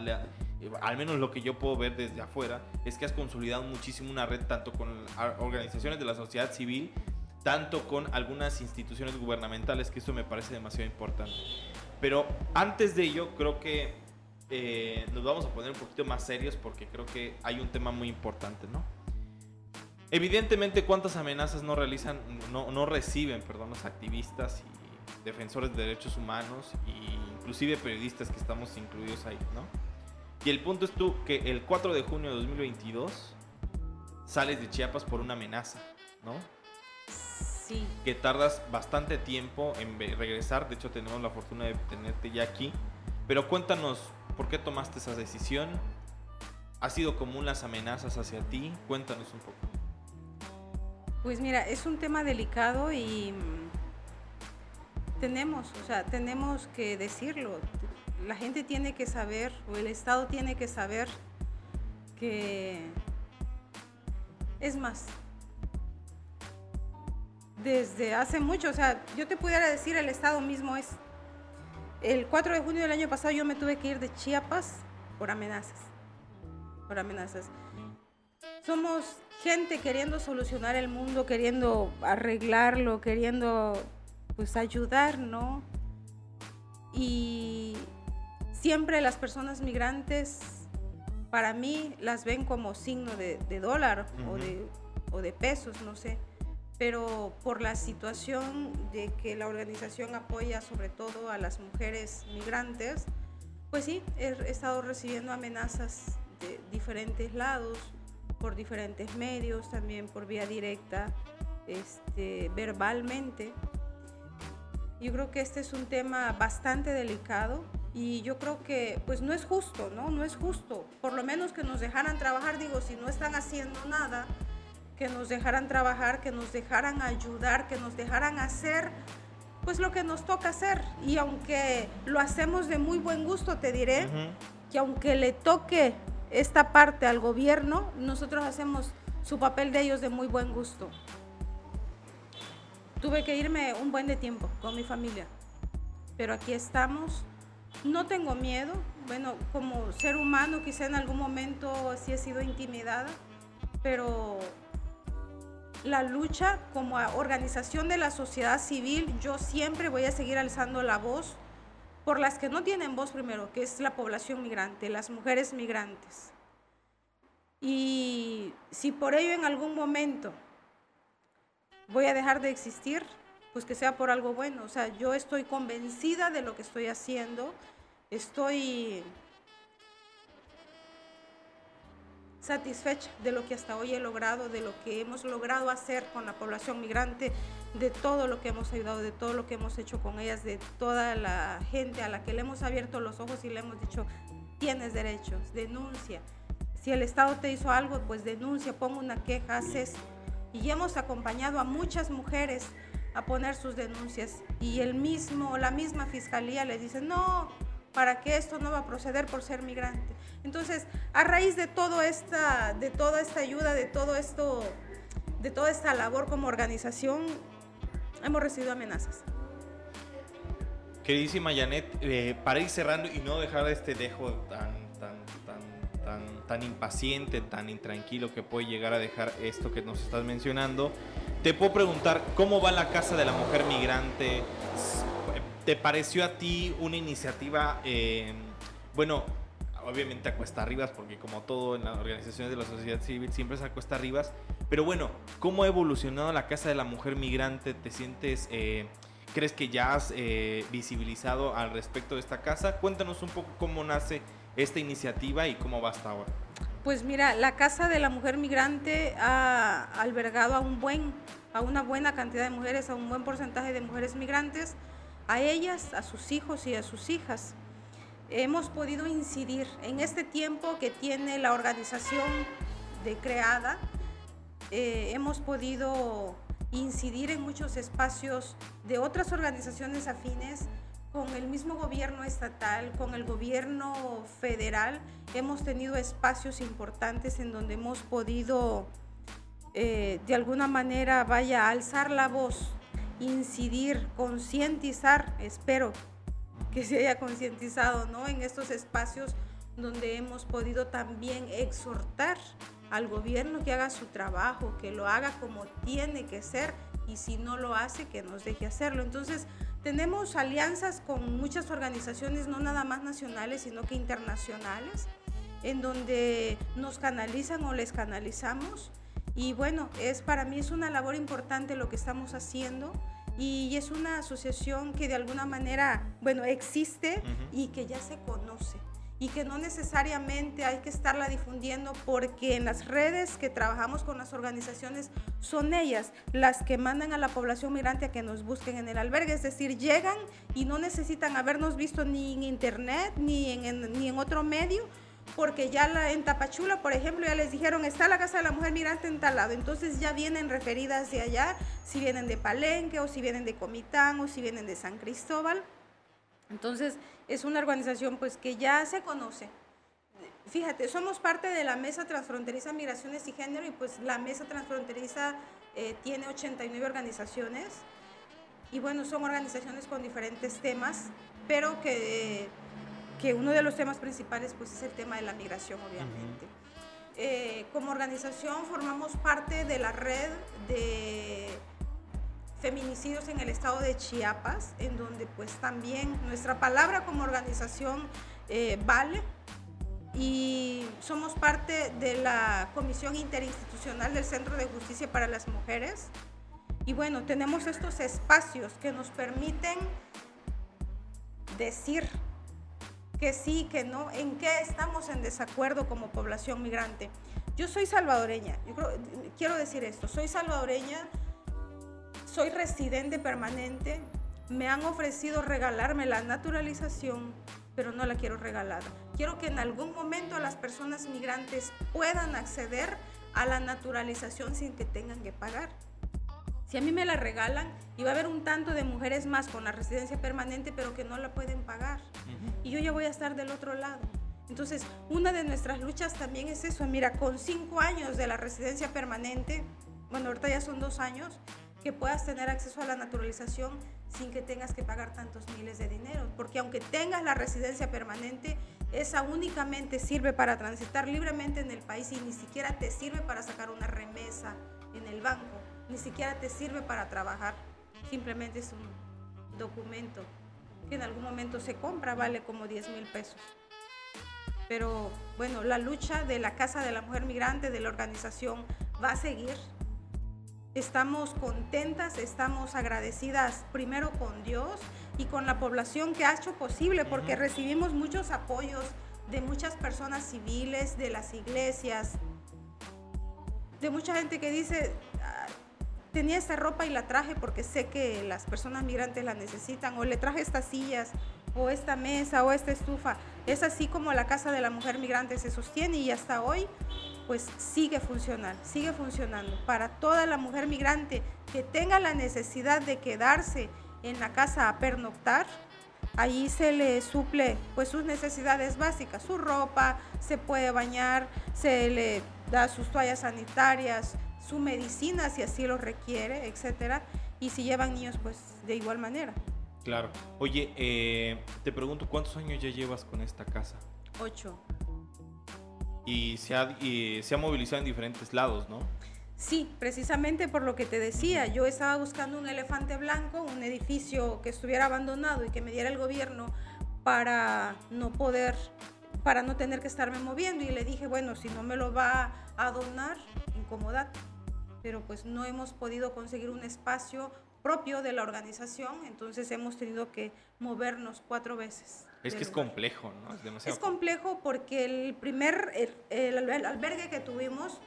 eh, al menos lo que yo puedo ver desde afuera es que has consolidado muchísimo una red tanto con organizaciones de la sociedad civil, tanto con algunas instituciones gubernamentales, que eso me parece demasiado importante. Pero antes de ello, creo que eh, nos vamos a poner un poquito más serios porque creo que hay un tema muy importante, ¿no? Evidentemente, ¿cuántas amenazas no realizan, no, no reciben, perdón, los activistas y defensores de derechos humanos e inclusive periodistas que estamos incluidos ahí, ¿no? Y el punto es tú que el 4 de junio de 2022 sales de Chiapas por una amenaza, ¿no? Sí. Que tardas bastante tiempo en regresar, de hecho tenemos la fortuna de tenerte ya aquí, pero cuéntanos ¿Por qué tomaste esa decisión? ¿Ha sido común las amenazas hacia ti? Cuéntanos un poco. Pues mira, es un tema delicado y mm, tenemos, o sea, tenemos que decirlo. La gente tiene que saber, o el Estado tiene que saber que es más. Desde hace mucho, o sea, yo te pudiera decir, el Estado mismo es el 4 de junio del año pasado yo me tuve que ir de Chiapas por amenazas. Por amenazas. Somos gente queriendo solucionar el mundo, queriendo arreglarlo, queriendo pues ayudar, ¿no? Y siempre las personas migrantes para mí las ven como signo de, dólar o, de, o de pesos, no sé pero por la situación de que la organización apoya sobre todo a las mujeres migrantes, pues sí, he, estado recibiendo amenazas de diferentes lados, por diferentes medios, también por vía directa, este, verbalmente. Yo creo que este es un tema bastante delicado y yo creo que pues no es justo, ¿no? No es justo. Por lo menos que nos dejaran trabajar, digo, si no están haciendo nada, que nos dejaran trabajar, que nos dejaran ayudar, que nos dejaran hacer pues lo que nos toca hacer. Y aunque lo hacemos de muy buen gusto, te diré que aunque le toque esta parte al gobierno, nosotros hacemos su papel de ellos de muy buen gusto. Tuve que irme un buen de tiempo con mi familia, pero aquí estamos. No tengo miedo. Bueno, como ser humano quizá en algún momento sí he sido intimidada, pero la lucha como organización de la sociedad civil, yo siempre voy a seguir alzando la voz por las que no tienen voz primero, que es la población migrante, las mujeres migrantes. Y si por ello en algún momento voy a dejar de existir, pues que sea por algo bueno. O sea, yo estoy convencida de lo que estoy haciendo, estoy satisfecha de lo que hasta hoy he logrado, de lo que hemos logrado hacer con la población migrante, de todo lo que hemos ayudado, de todo lo que hemos hecho con ellas, de toda la gente a la que le hemos abierto los ojos y le hemos dicho, tienes derechos, denuncia. Si el Estado te hizo algo, pues denuncia, ponga una queja, haces. Y hemos acompañado a muchas mujeres a poner sus denuncias y el mismo, la misma fiscalía les dice, no, para que esto no va a proceder por ser migrante. Entonces, a raíz de todo esta, de toda esta ayuda, de todo esto, de toda esta labor como organización, hemos recibido amenazas. Queridísima Janet, eh, para ir cerrando y no dejar este dejo tan, tan, tan, tan, tan impaciente, tan intranquilo que puede llegar a dejar esto que nos estás mencionando, te puedo preguntar cómo va la Casa de la Mujer Migrante. ¿Te pareció a ti una iniciativa, eh, bueno, obviamente a cuesta arriba, porque como todo en las organizaciones de la sociedad civil siempre es a cuesta arriba. Pero bueno, ¿cómo ha evolucionado la Casa de la Mujer Migrante? ¿Te sientes, eh, crees que ya has eh, visibilizado al respecto de esta casa? Cuéntanos un poco cómo nace esta iniciativa y cómo va hasta ahora. Pues mira, la Casa de la Mujer Migrante ha albergado a un buen, a una buena cantidad de mujeres, a un buen porcentaje de mujeres migrantes, a ellas, a sus hijos y a sus hijas hemos podido incidir en este tiempo que tiene la organización de creada, eh, hemos podido incidir en muchos espacios de otras organizaciones afines con el mismo gobierno estatal, con el gobierno federal. Hemos tenido espacios importantes en donde hemos podido eh, de alguna manera, vaya, alzar la voz, incidir, concientizar, espero que se haya concientizado ¿no? en estos espacios donde hemos podido también exhortar al gobierno que haga su trabajo, que lo haga como tiene que ser y si no lo hace, que nos deje hacerlo. Entonces, tenemos alianzas con muchas organizaciones, no nada más nacionales, sino que internacionales, en donde nos canalizan o les canalizamos. Y bueno, es para mí es una labor importante lo que estamos haciendo y es una asociación que de alguna manera, bueno, existe y que ya se conoce y que no necesariamente hay que estarla difundiendo porque en las redes que trabajamos con las organizaciones son ellas las que mandan a la población migrante a que nos busquen en el albergue, es decir, llegan y no necesitan habernos visto ni en internet ni en, ni en otro medio porque ya la, en Tapachula, por ejemplo, ya les dijeron, está la Casa de la Mujer Migrante en tal lado. Entonces ya vienen referidas de allá, si vienen de Palenque o si vienen de Comitán o si vienen de San Cristóbal. Entonces es una organización pues que ya se conoce. Fíjate, somos parte de la Mesa Transfronteriza Migraciones y Género y pues la Mesa Transfronteriza eh, tiene 89 organizaciones y bueno, son organizaciones con diferentes temas pero que, que uno de los temas principales pues es el tema de la migración, obviamente. Eh, como organización formamos parte de la red de feminicidios en el estado de Chiapas, en donde pues también nuestra palabra como organización eh, vale y somos parte de la Comisión Interinstitucional del Centro de Justicia para las Mujeres. Y bueno, tenemos estos espacios que nos permiten decir que sí, que no, en qué estamos en desacuerdo como población migrante. Yo soy salvadoreña, quiero decir esto, soy salvadoreña, soy residente permanente, me han ofrecido regalarme la naturalización, pero no la quiero regalada. Quiero que en algún momento las personas migrantes puedan acceder a la naturalización sin que tengan que pagar. Si a mí me la regalan, y va a haber un tanto de mujeres más con la residencia permanente, pero que no la pueden pagar. Y yo ya voy a estar del otro lado. Entonces, una de nuestras luchas también es eso. Mira, con cinco años de la residencia permanente, bueno, ahorita ya son dos años, que puedas tener acceso a la naturalización sin que tengas que pagar tantos miles de dinero. Porque aunque tengas la residencia permanente, esa únicamente sirve para transitar libremente en el país y ni siquiera te sirve para sacar una remesa en el banco ni siquiera te sirve para trabajar, simplemente es un documento que en algún momento se compra, vale como 10 mil pesos. Pero bueno, la lucha de la Casa de la Mujer Migrante, de la organización, va a seguir. Estamos contentas, estamos agradecidas primero con Dios y con la población que ha hecho posible, porque recibimos muchos apoyos de muchas personas civiles, de las iglesias, de mucha gente que dice, tenía esta ropa y la traje porque sé que las personas migrantes la necesitan, o le traje estas sillas, o esta mesa, o esta estufa. Es así como la casa de la mujer migrante se sostiene y hasta hoy pues sigue funcionando, sigue funcionando. Para toda la mujer migrante que tenga la necesidad de quedarse en la casa a pernoctar, ahí se le suple pues sus necesidades básicas, su ropa, se puede bañar, se le da sus toallas sanitarias, su medicina si así lo requiere, etcétera, y si llevan niños, pues de igual manera. Claro. Oye, eh, te pregunto, ¿cuántos años ya llevas con esta casa? Ocho. Y se ha, y se ha movilizado en diferentes lados, ¿no? Sí, precisamente por lo que te decía, yo estaba buscando un elefante blanco, un edificio que estuviera abandonado y que me diera el gobierno para no poder, para no tener que estarme moviendo. Y le dije, bueno, si no me lo va a donar, incomodate pero pues no hemos podido conseguir un espacio propio de la organización, entonces hemos tenido que movernos cuatro veces. Es que es complejo, ¿no? Es, demasiado es complejo porque el primer, el, albergue que tuvimos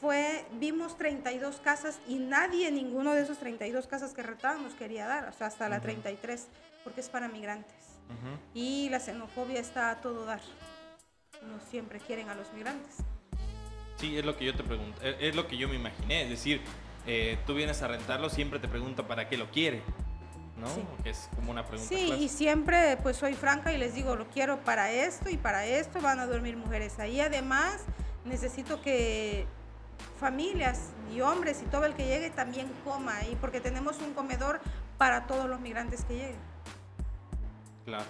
fue, vimos 32 casas y nadie, ninguno de esos 32 casas que retábamos quería dar, o sea, hasta la 33, porque es para migrantes. Y la xenofobia está a todo dar. No siempre quieren a los migrantes. Sí, es lo que yo te pregunto, es lo que yo me imaginé, es decir, eh, tú vienes a rentarlo, siempre te pregunta para qué lo quiere, ¿no? Sí. es como una pregunta. Sí, y siempre pues soy franca y les digo, lo quiero para esto y para esto van a dormir mujeres ahí. Además, necesito que familias y hombres y todo el que llegue también coma ahí, porque tenemos un comedor para todos los migrantes que lleguen. Claro.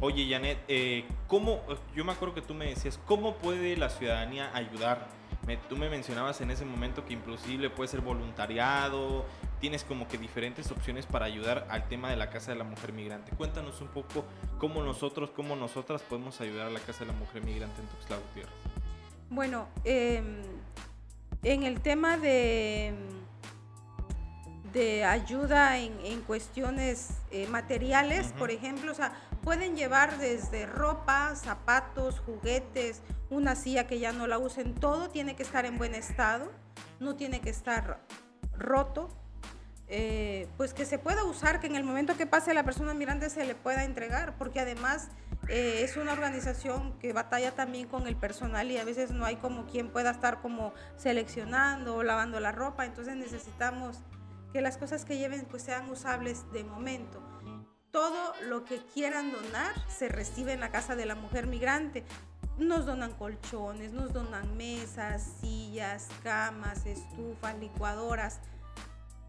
Oye, Janet, eh, ¿cómo, yo me acuerdo que tú me decías, ¿cómo puede la ciudadanía ayudar tú me mencionabas en ese momento que inclusive puede ser voluntariado, tienes como que diferentes opciones para ayudar al tema de la Casa de la Mujer Migrante. Cuéntanos un poco cómo nosotros, cómo nosotras podemos ayudar a la Casa de la Mujer Migrante en Tuxtla Gutiérrez. Bueno, em, en el tema de, de ayuda en, cuestiones eh, materiales, por ejemplo, o sea, pueden llevar desde ropa, zapatos, juguetes, una silla que ya no la usen, todo tiene que estar en buen estado, no tiene que estar roto, eh, pues que se pueda usar, que en el momento que pase la persona mirante se le pueda entregar, porque además eh, es una organización que batalla también con el personal y a veces no hay como quien pueda estar como seleccionando o lavando la ropa, entonces necesitamos que las cosas que lleven pues sean usables de momento todo lo que quieran donar se recibe en la casa de la mujer migrante. Nos donan colchones, nos donan mesas, sillas, camas, estufas, licuadoras.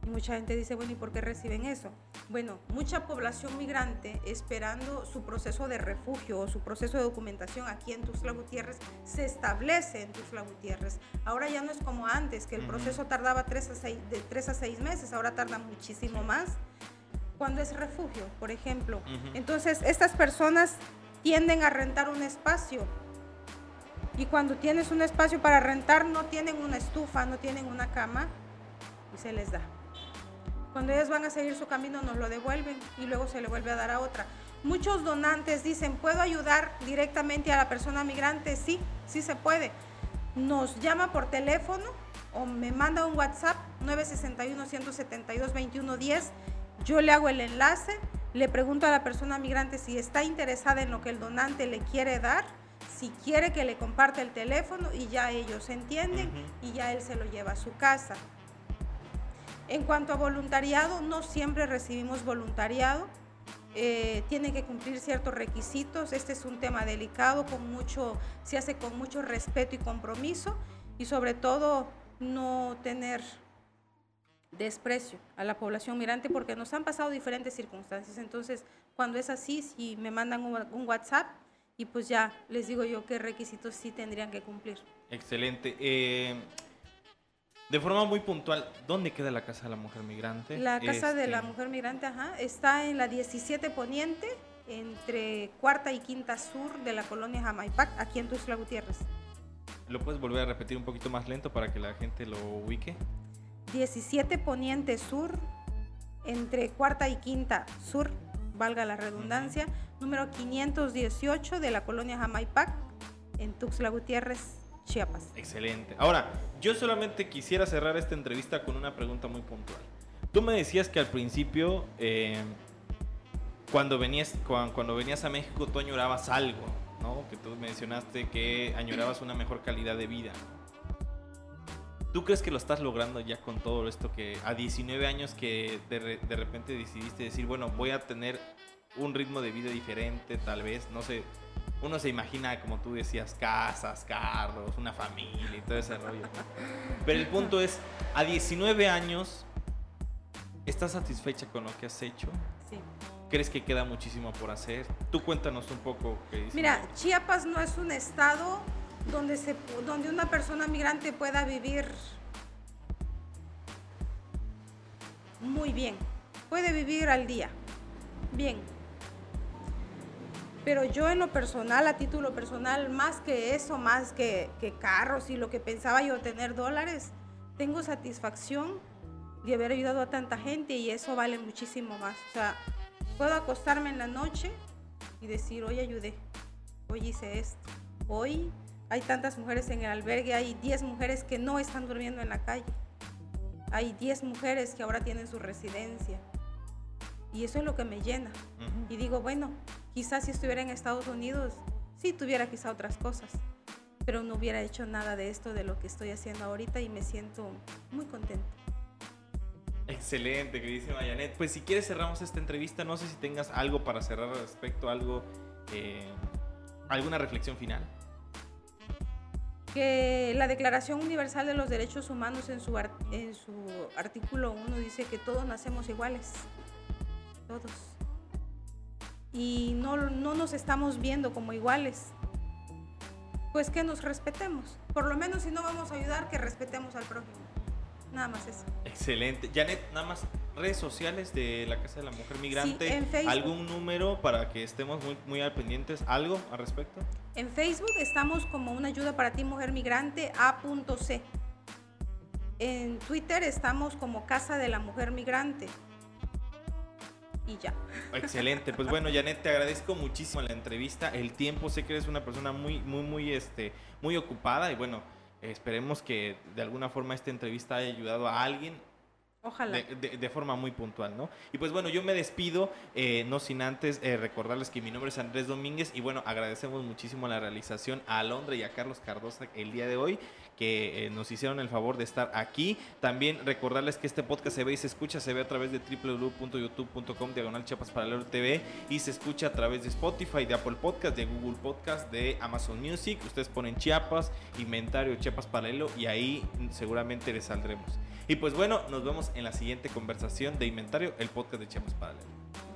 mucha gente dice, bueno, ¿y por qué reciben eso? Bueno, mucha población migrante esperando su proceso de refugio o su proceso de documentación aquí en Tuxtla Gutiérrez se establece en Tuxtla Gutiérrez. Ahora ya no es como antes, que el proceso tardaba tres a seis, de tres a seis meses, ahora tarda muchísimo más cuando es refugio, por ejemplo. Entonces, estas personas tienden a rentar un espacio. Y cuando tienes un espacio para rentar, no tienen una estufa, no tienen una cama, y se les da. Cuando ellas van a seguir su camino, nos lo devuelven y luego se le vuelve a dar a otra. Muchos donantes dicen, ¿puedo ayudar directamente a la persona migrante? Sí, sí se puede. Nos llama por teléfono o me manda un WhatsApp 961-172-2110. Yo le hago el enlace, le pregunto a la persona migrante si está interesada en lo que el donante le quiere dar, si quiere que le comparte el teléfono y ya ellos entienden y ya él se lo lleva a su casa. En cuanto a voluntariado, no siempre recibimos voluntariado. Eh, tiene que cumplir ciertos requisitos. Este es un tema delicado, con mucho, se hace con mucho respeto y compromiso y sobre todo no tener desprecio a la población migrante porque nos han pasado diferentes circunstancias. Entonces, cuando es así, si me mandan un, WhatsApp y pues ya les digo yo qué requisitos sí tendrían que cumplir. Excelente. Eh, de forma muy puntual, ¿dónde queda la Casa de la Mujer Migrante? La Casa de la este, Mujer Migrante, ajá, está en la 17 Poniente, entre Cuarta y Quinta Sur de la colonia Jamaipac, aquí en Tuxtla Gutiérrez. ¿Lo puedes volver a repetir un poquito más lento para que la gente lo ubique? 17 Poniente Sur, entre Cuarta y Quinta Sur, valga la redundancia, número 518 de la colonia Jamaipac, en Tuxtla Gutiérrez, Chiapas. Excelente. Ahora, yo solamente quisiera cerrar esta entrevista con una pregunta muy puntual. Tú me decías que al principio, eh, cuando, venías, cuando, venías a México, tú añorabas algo, ¿no? Que tú mencionaste que añorabas una mejor calidad de vida. ¿Tú crees que lo estás logrando ya con todo esto que a 19 años que de, de repente decidiste decir, bueno, voy a tener un ritmo de vida diferente, tal vez, no sé, uno se imagina, como tú decías, casas, carros, una familia y todo ese rollo. Pero el punto es, a 19 años, ¿estás satisfecha con lo que has hecho? Sí. ¿Crees que queda muchísimo por hacer? Tú cuéntanos un poco qué. Mira, Chiapas no es un estado donde, se, donde una persona migrante pueda vivir muy bien. Puede vivir al día. Bien, pero yo en lo personal, a título personal, más que eso, más que, carros y lo que pensaba yo tener dólares, tengo satisfacción de haber ayudado a tanta gente y eso vale muchísimo más. O sea, puedo acostarme en la noche y decir, hoy ayudé, hoy hice esto, hoy hay tantas mujeres en el albergue, hay 10 mujeres que no están durmiendo en la calle, hay 10 mujeres que ahora tienen su residencia y eso es lo que me llena. Y digo, bueno, quizás si estuviera en Estados Unidos, sí tuviera quizá otras cosas, pero no hubiera hecho nada de esto, de lo que estoy haciendo ahorita y me siento muy contenta. Excelente, queridísima Janet. Pues si quieres cerramos esta entrevista, no sé si tengas algo para cerrar al respecto, algo, eh, alguna reflexión final. Que la Declaración Universal de los Derechos Humanos en su, en su artículo 1 dice que todos nacemos iguales todos. Y no, no nos estamos viendo como iguales. Pues que nos respetemos. Por lo menos si no vamos a ayudar, que respetemos al prójimo. Nada más eso. Excelente. Janet, nada más redes sociales de la Casa de la Mujer Migrante. ¿Algún número para que estemos muy, muy al pendientes? ¿Algo al respecto? En Facebook estamos como una ayuda para ti, Mujer Migrante, A.C. En Twitter estamos como Casa de la Mujer Migrante y ya. Excelente, pues bueno, Janet, te agradezco muchísimo la entrevista, el tiempo, sé que eres una persona muy, muy, muy, este, muy ocupada y bueno, esperemos que de alguna forma esta entrevista haya ayudado a alguien Ojalá. De, forma muy puntual, ¿no? Y pues bueno, yo me despido, eh, no sin antes eh, recordarles que mi nombre es Andrés Domínguez y bueno, agradecemos muchísimo la realización a Alondra y a Carlos Cardosa el día de hoy que eh, nos hicieron el favor de estar aquí. También recordarles que este podcast se ve y se escucha, se ve a través de www.youtube.com diagonal Chiapas TV y se escucha a través de Spotify, de Apple Podcast, de Google Podcast, de Amazon Music. Ustedes ponen Chiapas, inventario Chiapas Paralelo y ahí seguramente les saldremos. Y pues bueno, nos vemos en la siguiente conversación de Inventario, el podcast de Chiapas Paralelo.